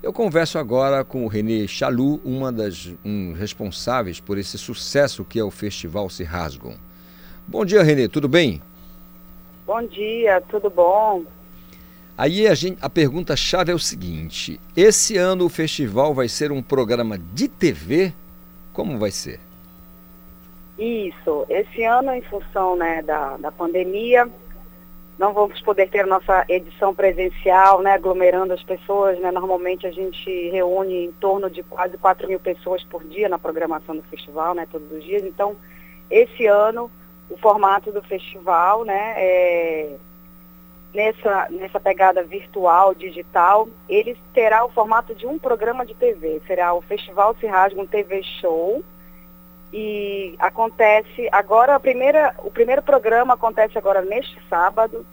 Eu converso agora com o Renê Chalu, uma das um, responsáveis por esse sucesso que é o Festival Se Rasgam. Bom dia, Renê, tudo bem? Bom dia, tudo bom? Aí a, gente, a pergunta-chave é o seguinte: esse ano o festival vai ser um programa de TV? Como vai ser? Isso. Esse ano, em função né, da, da pandemia, não vamos poder ter nossa edição presencial, né, aglomerando as pessoas. Né? Normalmente a gente reúne em torno de quase 4 mil pessoas por dia na programação do festival, né, todos os dias. Então, esse ano, o formato do festival, né, é, nessa, nessa pegada virtual, digital, ele terá o formato de um programa de TV. Será o Festival Se Rasga um TV Show, e acontece agora a primeira, o primeiro programa acontece agora neste sábado,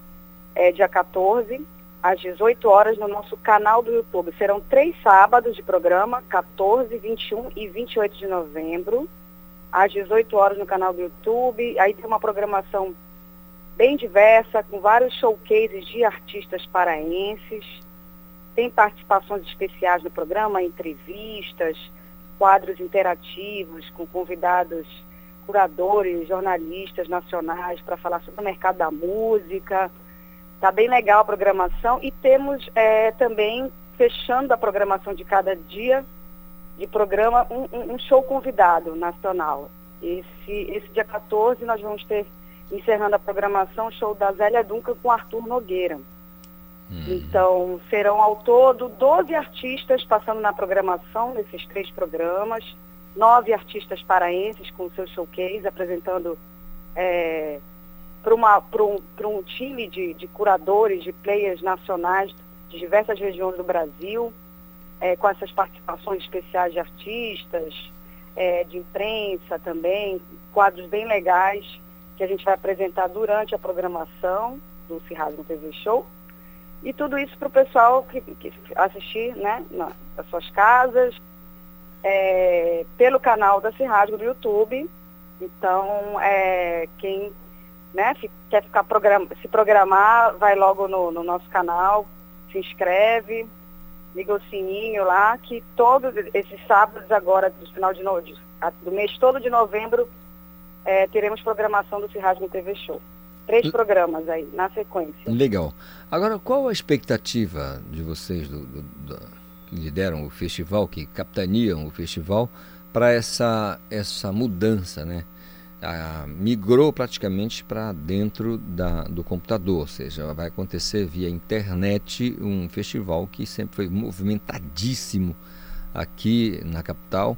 é, dia 14, às 18 horas no nosso canal do YouTube. Serão três sábados de programa, 14, 21 e 28 de novembro, às 18 horas no canal do YouTube. Aí tem uma programação bem diversa, com vários showcases de artistas paraenses. Tem participações especiais no programa, entrevistas, quadros interativos com convidados curadores, jornalistas nacionais para falar sobre o mercado da música. Tá bem legal a programação e temos é, também, fechando a programação de cada dia de programa, um, um show convidado nacional. Esse, esse dia 14 nós vamos ter, encerrando a programação, o show da Zélia Duncan com Arthur Nogueira. Hum. Então, serão ao todo 12 artistas passando na programação, nesses três programas, nove artistas paraenses com o seu showcase, apresentando é, para um, um time de, de curadores, de players nacionais de diversas regiões do Brasil, é, com essas participações especiais de artistas, é, de imprensa também, quadros bem legais que a gente vai apresentar durante a programação do Cirrasmo TV Show. E tudo isso para o pessoal que, que, assistir né, nas suas casas, é, pelo canal da Cirrasgo do YouTube. Então, é, quem né, quer ficar program se programar, vai logo no, no, nosso canal, se inscreve, liga o sininho lá, que todos esses sábados agora, do final de no, do mês todo de novembro, é, teremos programação do Cirrasgo TV Show. Três programas aí, na sequência. Legal. Agora, qual a expectativa de vocês do, do, do, que lideram o festival, que capitaneam o festival, para essa, essa mudança, né? Ah, migrou praticamente para dentro da, do computador, ou seja, vai acontecer via internet um festival que sempre foi movimentadíssimo aqui na capital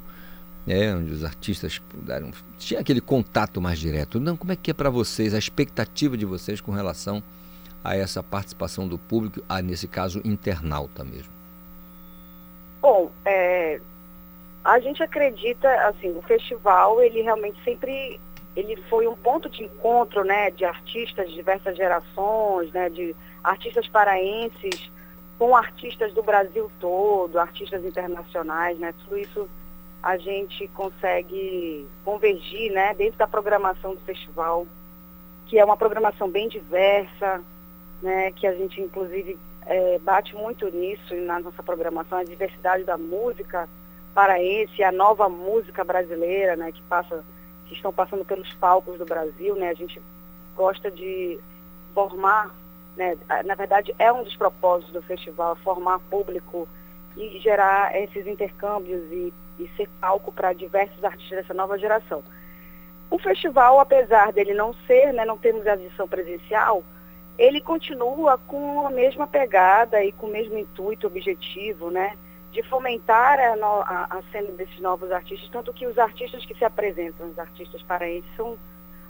né, onde os artistas puderam. Tinha aquele contato mais direto. Não, como é que é para vocês, a expectativa de vocês com relação a essa participação do público, a, nesse caso, internauta mesmo? Bom, é, a gente acredita, assim, o festival, ele realmente sempre ele foi um ponto de encontro, né, de artistas de diversas gerações, né, de artistas paraenses com artistas do Brasil todo, artistas internacionais, né, tudo isso a gente consegue convergir né, dentro da programação do festival, que é uma programação bem diversa, né, que a gente inclusive é, bate muito nisso na nossa programação, a diversidade da música paraense, a nova música brasileira, né, que passa, que estão passando pelos palcos do Brasil, né, a gente gosta de formar, né, na verdade é um dos propósitos do festival, formar público e gerar esses intercâmbios e, e ser palco para diversos artistas dessa nova geração. O festival, apesar dele não ser, né, não termos a edição presencial, ele continua com a mesma pegada e com o mesmo intuito, objetivo, né, de fomentar a, a, a cena desses novos artistas, tanto que os artistas que se apresentam, os artistas paraenses, são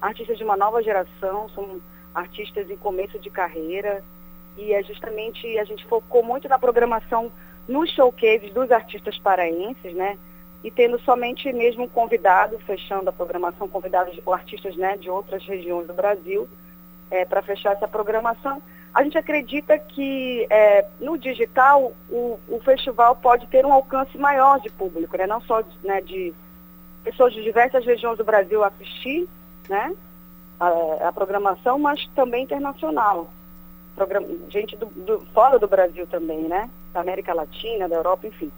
artistas de uma nova geração, são artistas em começo de carreira, e é justamente, a gente focou muito na programação nos showcases dos artistas paraenses, né? E tendo somente mesmo um convidado, fechando a programação, convidados artistas né, de outras regiões do Brasil, é, para fechar essa programação. A gente acredita que é, no digital o, o, festival pode ter um alcance maior de público, né? não só né, de pessoas de diversas regiões do Brasil assistir né, a, a programação, mas também internacional gente do, do, fora do Brasil também, né? Da América Latina, da Europa, enfim.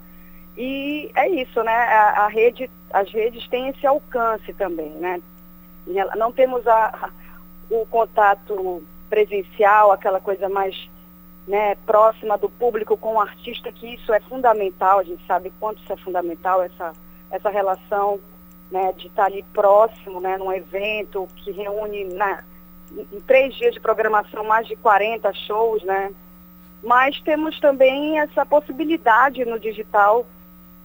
E é isso, né? A, a rede, as redes têm esse alcance também, né? Não temos a, o contato presencial, aquela coisa mais né, próxima do público com o artista, que isso é fundamental, a gente sabe quanto isso é fundamental, essa, essa relação né, de estar ali próximo, né, num evento que reúne na, em três dias de programação, mais de 40 shows, né? Mas temos também essa possibilidade no digital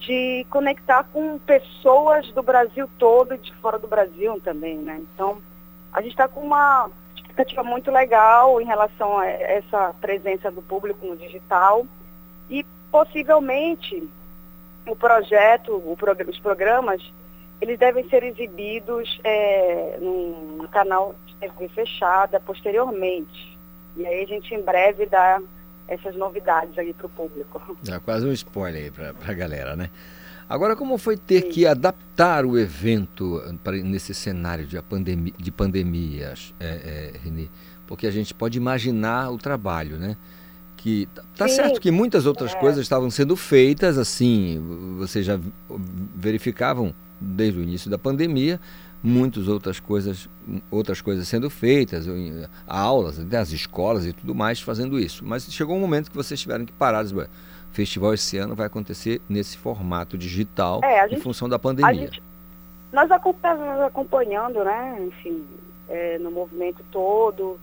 de conectar com pessoas do Brasil todo e de fora do Brasil também, né? Então, a gente está com uma expectativa muito legal em relação a essa presença do público no digital e possivelmente o projeto, o os programas, eles devem ser exibidos é, no canal TV fechada posteriormente. E aí a gente em breve dá essas novidades aí para o público. Dá quase um spoiler aí para a galera, né? Agora, como foi ter Sim. que adaptar o evento pra, nesse cenário de, pandemia, de pandemias, é, é, Renê? Porque a gente pode imaginar o trabalho, né? Que tá, tá certo que muitas outras é. coisas estavam sendo feitas assim, vocês já verificavam desde o início da pandemia, muitas outras coisas, outras coisas sendo feitas, aulas, até as escolas e tudo mais fazendo isso. Mas chegou um momento que vocês tiveram que parar. O festival esse ano vai acontecer nesse formato digital É, a em gente- função da pandemia. gente, nós acompanhamos acompanhando, né, enfim, é, no movimento todo,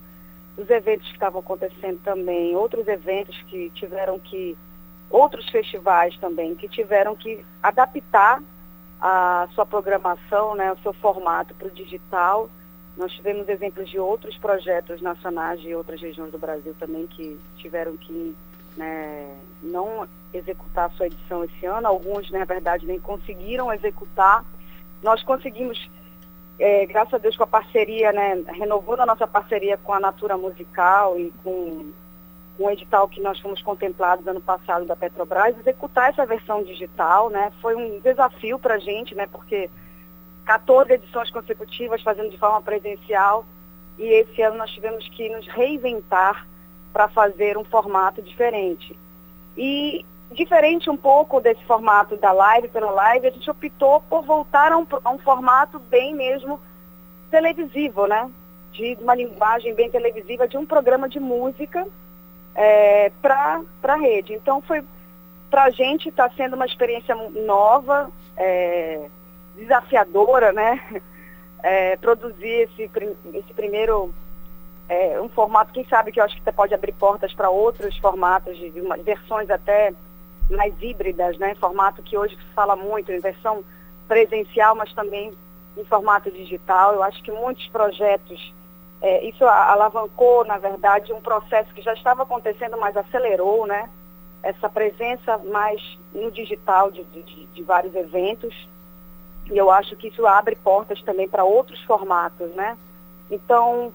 os eventos que estavam acontecendo também, outros eventos que tiveram que, outros festivais também, que tiveram que adaptar a sua programação, né, o seu formato para o digital. Nós tivemos exemplos de outros projetos nacionais de outras regiões do Brasil também que tiveram que né, não executar a sua edição esse ano. Alguns, na verdade, nem conseguiram executar. Nós conseguimos, eh, graças a Deus, com a parceria, né, renovando a nossa parceria com a Natura Musical e com, o edital que nós fomos contemplados ano passado da Petrobras, executar essa versão digital. Né, foi um desafio para a gente, né, porque 14 edições consecutivas fazendo de forma presencial e esse ano nós tivemos que nos reinventar para fazer um formato diferente. E diferente um pouco desse formato da live pela live, a gente optou por voltar a um, a um formato bem mesmo televisivo, né? De uma linguagem bem televisiva, de um programa de música para a rede. Então foi para a gente está sendo uma experiência nova, é, desafiadora, né? É, produzir esse, esse primeiro é, um formato, quem sabe que eu acho que pode abrir portas para outros formatos, de, de uma- versões até mais híbridas, né? Formato que hoje se fala muito, em versão presencial, mas também em formato digital. Eu acho que muitos projetos, é, isso alavancou, na verdade, um processo que já estava acontecendo, mas acelerou, né? Essa presença mais no digital de, de- de- vários eventos. E eu acho que isso abre portas também para outros formatos, né? Então,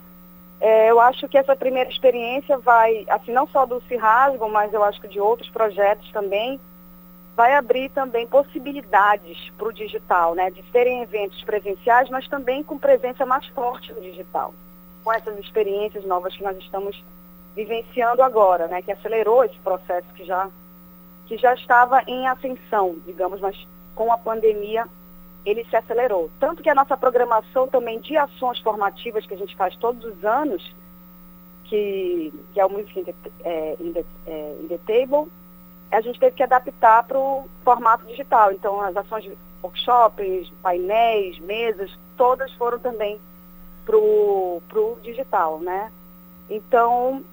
é, eu acho que essa primeira experiência vai, assim, não só do Rasgam, mas eu acho que de outros projetos também, vai abrir também possibilidades para o digital, né? De serem eventos presenciais, mas também com presença mais forte no digital. Com essas experiências novas que nós estamos vivenciando agora, né? Que acelerou esse processo que já, que já estava em ascensão, digamos, mas com a pandemia ele se acelerou. Tanto que a nossa programação também de ações formativas que a gente faz todos os anos, que, que é o Music in the, é, in the, é, in the Table, a gente teve que adaptar para o formato digital. Então, as ações de workshops, painéis, mesas, todas foram também para o digital, né? Então,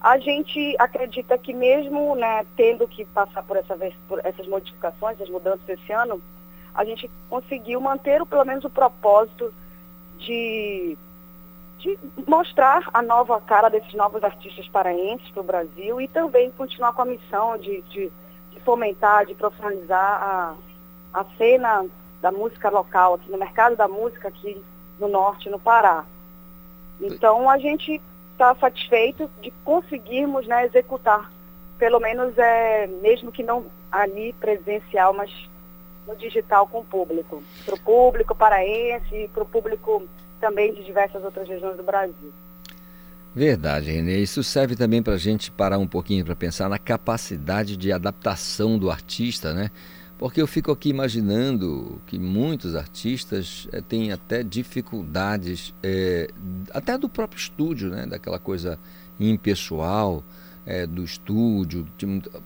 a gente acredita que mesmo né, tendo que passar por, essa, por essas modificações, essas mudanças esse ano, a gente conseguiu manter pelo menos o propósito de, de mostrar a nova cara desses novos artistas paraenses para o Brasil e também continuar com a missão de, de- de fomentar, de profissionalizar a, a cena da música local, aqui no mercado da música aqui no norte, no Pará. Então a gente está satisfeito de conseguirmos né, executar, pelo menos é, mesmo que não ali presencial, mas no digital com o público. Para o público paraense e para o público também de diversas outras regiões do Brasil. Verdade, Renê. Isso serve também para a gente parar um pouquinho para pensar na capacidade de adaptação do artista, né? Porque eu fico aqui imaginando que muitos artistas eh, têm até dificuldades, eh, até do próprio estúdio, né? Daquela coisa impessoal eh, do estúdio.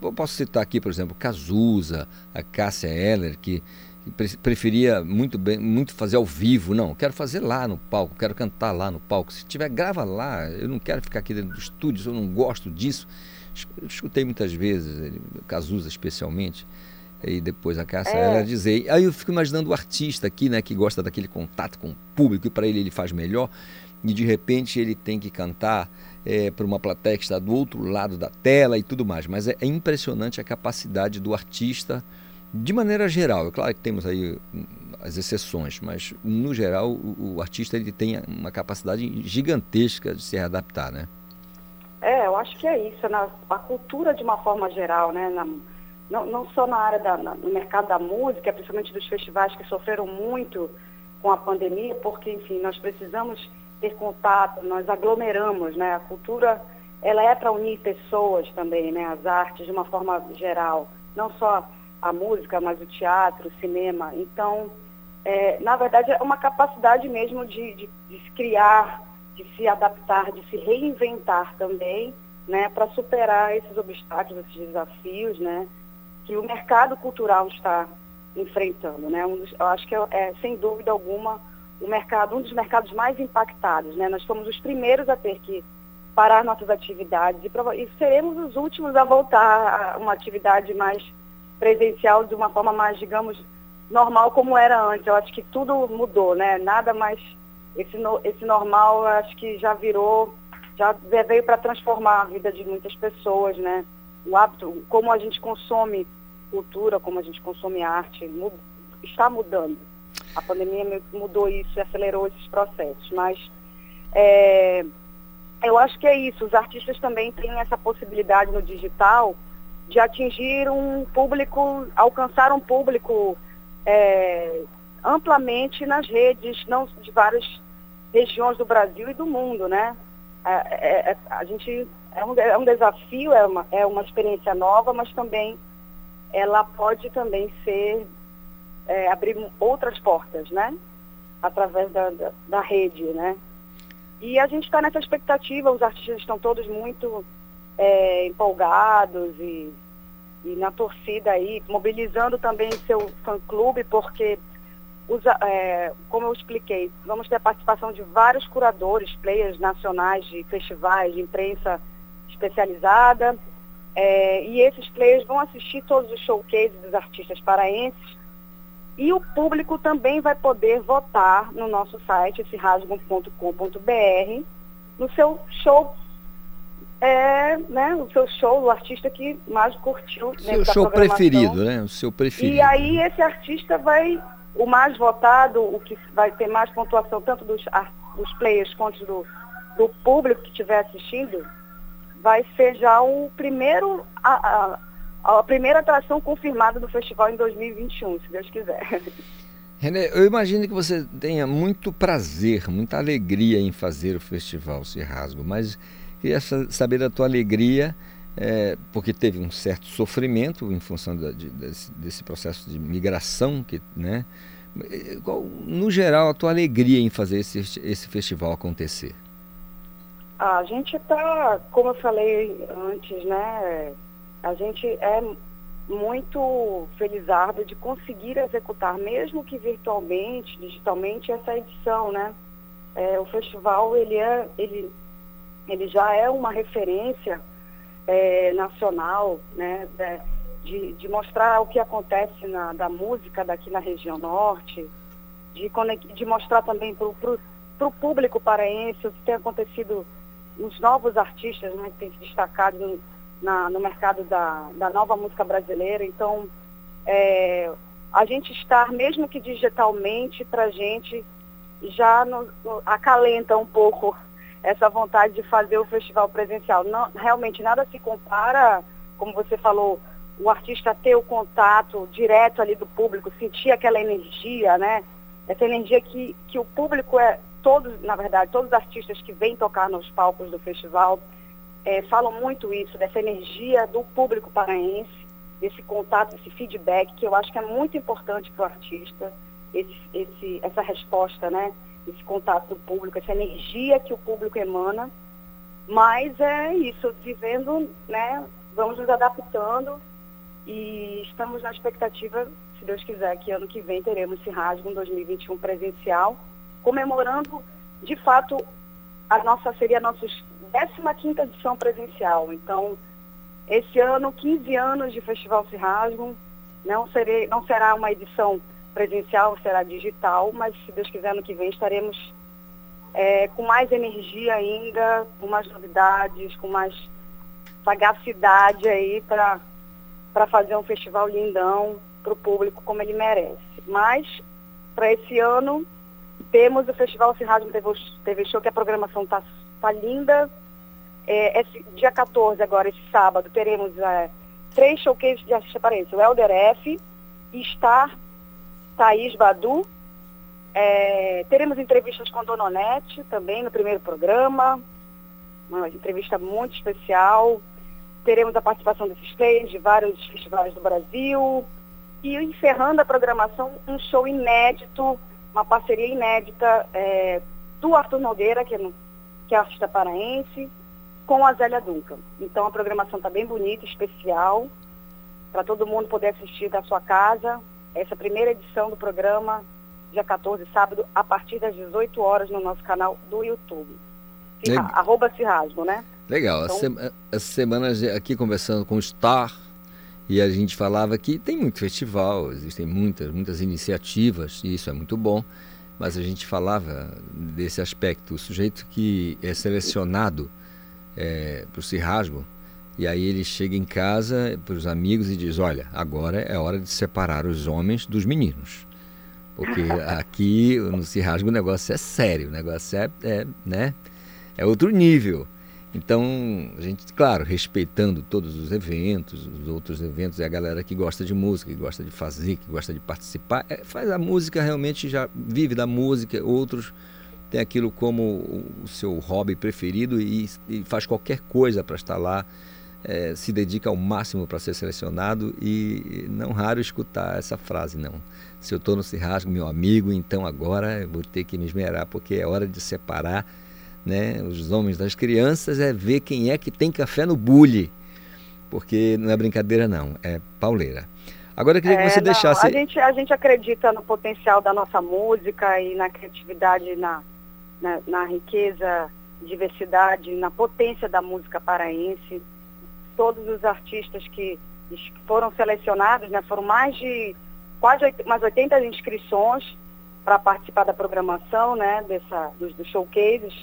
Eu posso citar aqui, por exemplo, Cazuza, a Cássia Eller, que que pre- preferia muito bem, muito fazer ao vivo. Não, quero fazer lá no palco, quero cantar lá no palco. Se tiver, grava lá. Eu não quero ficar aqui dentro do estúdio, eu não gosto disso. Eu Escutei muitas vezes, Cazuza especialmente, e depois a Cássia É. ela dizer. Aí eu fico imaginando o artista aqui, né, que gosta daquele contato com o público e para ele ele faz melhor. E de repente ele tem que cantar para uma plateia que está do outro lado da tela e tudo mais. Mas é, é impressionante a capacidade do artista de maneira geral, é claro que temos aí hum, as exceções, mas no geral o, o artista ele tem uma capacidade gigantesca de se readaptar, né? É, eu acho que é isso, na, a cultura de uma forma geral, né? na- não, não só na área na- no mercado da música, principalmente dos festivais que sofreram muito com a pandemia, porque, enfim, nós precisamos ter contato, nós aglomeramos, né? A cultura, ela é para unir pessoas também, né? As artes de uma forma geral, não só a música, mas o teatro, o cinema. Então, é, na verdade, é uma capacidade mesmo de, de, de se criar, de se adaptar, de se reinventar também, né, para superar esses obstáculos, esses desafios, né, que o mercado cultural está enfrentando, né? Um dos, eu acho que é, é, sem dúvida alguma o mercado, um dos mercados mais impactados, né? Nós fomos os primeiros a ter que parar nossas atividades e, e seremos os últimos a voltar a uma atividade mais presencial de uma forma mais, digamos, normal como era antes. Eu acho que tudo mudou, né? Nada mais esse no, esse normal, acho que já virou, já veio para transformar a vida de muitas pessoas, né? O hábito, como a gente consome cultura, como a gente consome arte, está mudando. A pandemia mudou isso e acelerou esses processos. Mas é, eu acho que é isso. Os artistas também têm essa possibilidade no digital de atingir um público, alcançar um público é, amplamente nas redes, não de várias regiões do Brasil e do mundo, né? É, é, é a gente é um, é um desafio, é uma, é uma experiência nova, mas também ela pode também ser é, abrir outras portas, né? Através da, da, da rede, né? E a gente está nessa expectativa, os artistas estão todos muito é, empolgados e, e, na torcida aí, mobilizando também seu fã-clube, porque, os, é, como eu expliquei, vamos ter a participação de vários curadores, players nacionais de festivais, de imprensa especializada, é, e esses players vão assistir todos os showcases dos artistas paraenses e o público também vai poder votar no nosso site, esse rasgam.com.br, no seu show, é, né, o seu show, o artista que mais curtiu. O seu show preferido, né? O seu preferido. E aí esse artista vai, o mais votado, o que vai ter mais pontuação, tanto dos, dos players quanto do, do público que estiver assistindo, vai ser já o primeiro, a, a, a primeira atração confirmada do festival em 2021, se Deus quiser. René, eu imagino que você tenha muito prazer, muita alegria em fazer o festival Se Rasgo, mas queria saber da tua alegria, é, porque teve um certo sofrimento em função da, de, desse, desse, processo de migração, que, né? Qual, no geral, a tua alegria em fazer esse, esse festival acontecer? A gente está, como eu falei antes, né? A gente é muito felizardo de conseguir executar, mesmo que virtualmente, digitalmente, essa edição, né? É, o festival ele é, ele, ele já é uma referência é, nacional, né? De, de mostrar o que acontece na, da música daqui na região norte, de, de mostrar também para o público paraense o que tem acontecido os novos artistas né, que têm se destacado no, na, no mercado da, da nova música brasileira. Então, é, a gente estar, mesmo que digitalmente, para a gente já no, no, acalenta um pouco essa vontade de fazer o festival presencial. Não, realmente nada se compara, como você falou, o artista ter o contato direto ali do público, sentir aquela energia, né? Essa energia que, que o público é, todos, na verdade, todos os artistas que vêm tocar nos palcos do festival é, falam muito isso, dessa energia do público paraense, desse contato, esse feedback, que eu acho que é muito importante para o artista, esse, esse, essa resposta, né? Esse contato do público, essa energia que o público emana. Mas é isso, vivendo, né? Vamos nos adaptando e estamos na expectativa, se Deus quiser, que ano que vem teremos esse Rasgo 2021 presencial comemorando, de fato, a nossa seria a nossa 15ª edição presencial. Então, esse ano, 15 anos de Festival Se não, serei, não será uma edição presencial, será digital, mas se Deus quiser, no que vem estaremos é, com mais energia ainda, com mais novidades, com mais sagacidade aí para fazer um festival lindão para o público como ele merece. Mas, para esse ano, temos o Festival Rádio TV, Show, que a programação está tá linda. É, esse, dia 14, agora, esse sábado, teremos é, três showcases de assistência aparência. O Elder F, Star, Thaís Badu. É, teremos entrevistas com Dona Onete também no primeiro programa. Uma entrevista muito especial. Teremos a participação desses três de vários festivais do Brasil. E encerrando a programação, um show inédito, uma parceria inédita é, do Arthur Nogueira, que é, que é artista paraense, com a Zélia Duncan. Então a programação está bem bonita, especial, para todo mundo poder assistir da sua casa. Essa primeira edição do programa, dia 14, sábado, a partir das 18 horas no nosso canal do YouTube. Cirra, arroba Cirrasgo, né? Legal. Então, Essa Essa semana aqui conversando com o Star e a gente falava que tem muito festival, existem muitas, muitas iniciativas e isso é muito bom. Mas a gente falava desse aspecto, o sujeito que é selecionado é, para o Cirrasgo, e aí ele chega em casa para os amigos e diz: Olha, agora é hora de separar os homens dos meninos. Porque aqui no Cirrasgo o negócio é sério, o negócio é, é, né, é outro nível. Então, a gente, claro, respeitando todos os eventos, os outros eventos, e a galera que gosta de música, que gosta de fazer, que gosta de participar, é, faz a música realmente, já vive da música, outros têm aquilo como o seu hobby preferido e, e faz qualquer coisa para estar lá, é, se dedica ao máximo para ser selecionado e não raro escutar essa frase, não. Se eu estou no Cirrasgo, meu amigo, então agora eu vou ter que me esmerar, porque é hora de separar né, os homens das crianças, é ver quem é que tem café no bule. Porque não é brincadeira, não, é pauleira. Agora eu queria que você É, não, deixasse. A gente, a gente acredita no potencial da nossa música e na criatividade, na, na, na riqueza, diversidade, na potência da música paraense. Todos os artistas que foram selecionados, né, foram mais de quase umas 80 inscrições para participar da programação, né, dessa, dos, dos showcases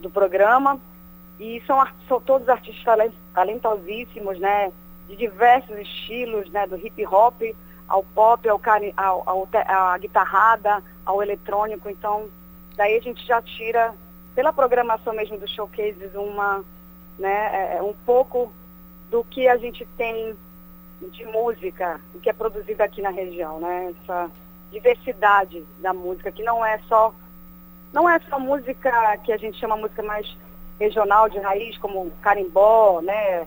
do programa. E são, são todos artistas talen- talentosíssimos, né? De diversos estilos, né? Do hip hop ao pop, ao, ao, ao à guitarrada, ao eletrônico. Então, daí a gente já tira, pela programação mesmo dos showcases, uma, né? é, um pouco do que a gente tem de música, o que é produzido aqui na região, né? Essa diversidade da música, que não é só não é só música que a gente chama música mais regional de raiz, como carimbó, né?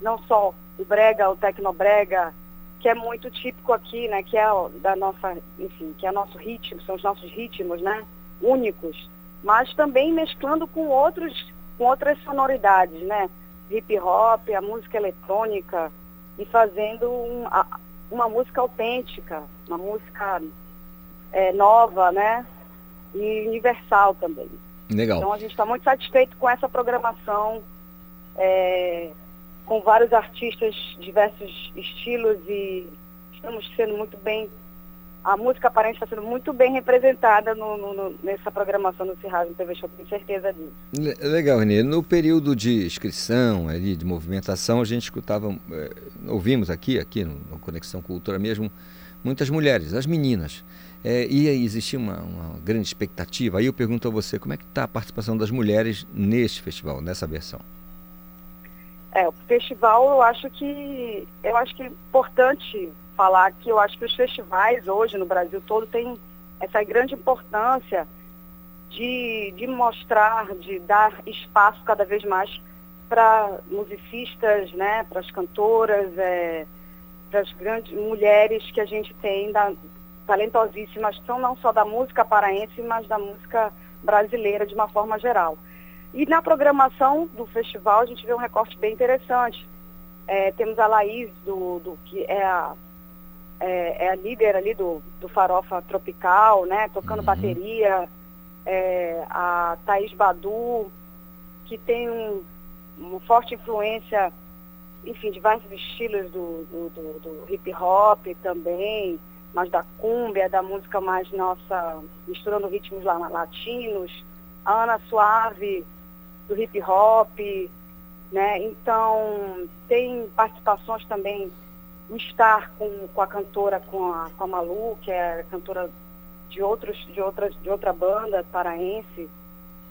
Não só o brega, o tecnobrega, que é muito típico aqui, né? Que é da nossa, enfim, que é nosso ritmo, são os nossos ritmos, né? Únicos, mas também mesclando com outros, com outras sonoridades, né? Hip hop, a música eletrônica e fazendo um- uma música autêntica, uma música é, nova, né? E universal também. Legal. Então a gente está muito satisfeito com essa programação, é, com vários artistas, diversos estilos e estamos sendo muito bem. A música aparente está sendo muito bem representada no- no- no- nessa programação do Cirrasmo TV Show, tenho certeza disso. Le- Legal, Renê. No período de inscrição, ali, de movimentação, a gente escutava, eh, ouvimos aqui, aqui no, no Conexão Cultura mesmo, muitas mulheres, as meninas. Eh, e aí existia uma, uma grande expectativa. Aí eu pergunto a você, como é que está a participação das mulheres neste festival, nessa versão? É, o festival eu acho que eu acho que é importante falar que eu acho que os festivais hoje no Brasil todo têm essa grande importância de, de mostrar, de dar espaço cada vez mais para musicistas, né, para as cantoras, é, para as grandes mulheres que a gente tem, da, talentosíssimas, são não só da música paraense, mas da música brasileira de uma forma geral. E na programação do festival a gente vê um recorte bem interessante. É, temos a Laís, do, do, que é a, é, é a líder ali do, do Farofa Tropical, né? Tocando bateria. É, a Thaís Badu, que tem um, uma forte influência, enfim, de vários estilos do, do, do, do hip hop também, mas da cúmbia, da música mais nossa, misturando ritmos latinos. A Ana Suave, do hip hop, né? Então tem participações também no Star com, com a cantora, com a, com a Malu, que é cantora de outros, de outras, de outra banda paraense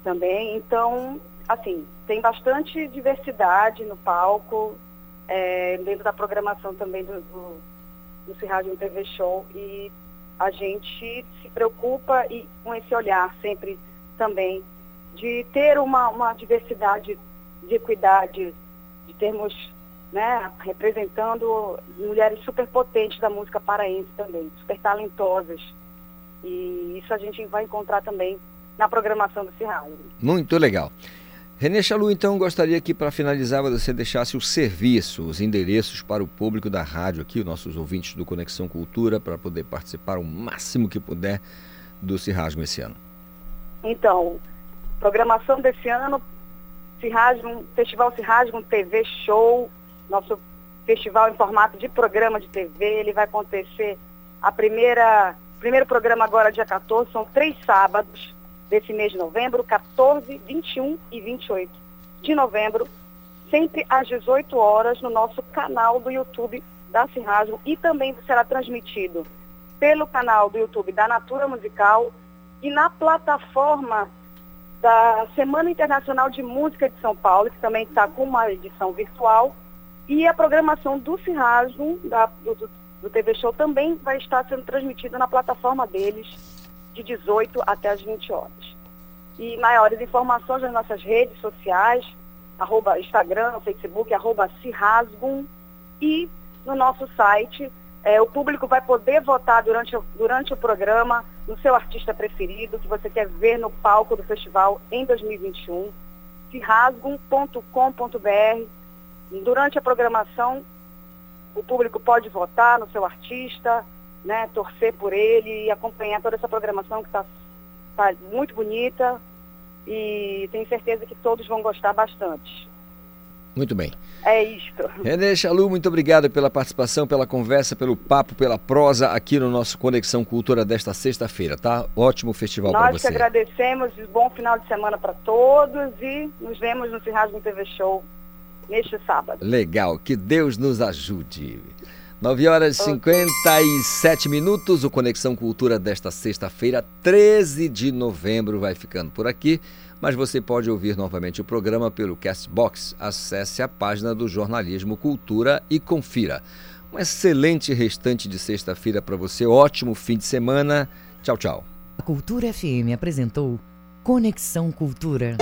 também. Então, assim, tem bastante diversidade no palco, é, dentro da programação também do, do, do Cirrádio TV Show e a gente se preocupa e com esse olhar sempre também de ter uma, uma diversidade de equidade, de termos né, representando mulheres super potentes da música paraense também, super talentosas. E isso a gente vai encontrar também na programação do Cirral. Muito legal. Renê Chalu, então, gostaria que para finalizar você deixasse o serviço, os endereços para o público da rádio aqui, os nossos ouvintes do Conexão Cultura, para poder participar o máximo que puder do Cirrasgo esse ano. Então, programação desse ano, Cirrasgo, Festival Cirrasgo TV Show, nosso festival em formato de programa de TV, ele vai acontecer a primeira, primeiro programa agora dia 14, são três sábados, desse mês de novembro, 14, 21 e 28 de novembro, sempre às 18 horas no nosso canal do YouTube da Cirrasmo e também será transmitido pelo canal do YouTube da Natura Musical e na plataforma da Semana Internacional de Música de São Paulo, que também está com uma edição virtual, e a programação do Cirrasmo, da, do, do TV Show, também vai estar sendo transmitida na plataforma deles de 18 até as 20 horas. E maiores informações nas nossas redes sociais, arroba Instagram, Facebook, arroba Cirrasgum, e no nosso site. É, o público vai poder votar durante, durante o programa no seu artista preferido, que você quer ver no palco do festival em 2021. Cirrasgum.com.br. Durante a programação, o público pode votar no seu artista, né, torcer por ele e acompanhar toda essa programação que está tá muito bonita e tenho certeza que todos vão gostar bastante. Muito bem. É isto. René Chalu, muito obrigado pela participação, pela conversa, pelo papo, pela prosa aqui no nosso Conexão Cultura desta sexta-feira, tá? Ótimo festival para você. Nós que agradecemos, bom final de semana para todos e nos vemos no Cirrasmo TV Show neste sábado. Legal, que Deus nos ajude. 9 horas e 57 minutos, o Conexão Cultura desta sexta-feira, 13 de novembro, vai ficando por aqui. Mas você pode ouvir novamente o programa pelo Castbox. Acesse a página do Jornalismo Cultura e confira. Um excelente restante de sexta-feira para você, ótimo fim de semana. Tchau, tchau. A Cultura FM apresentou Conexão Cultura.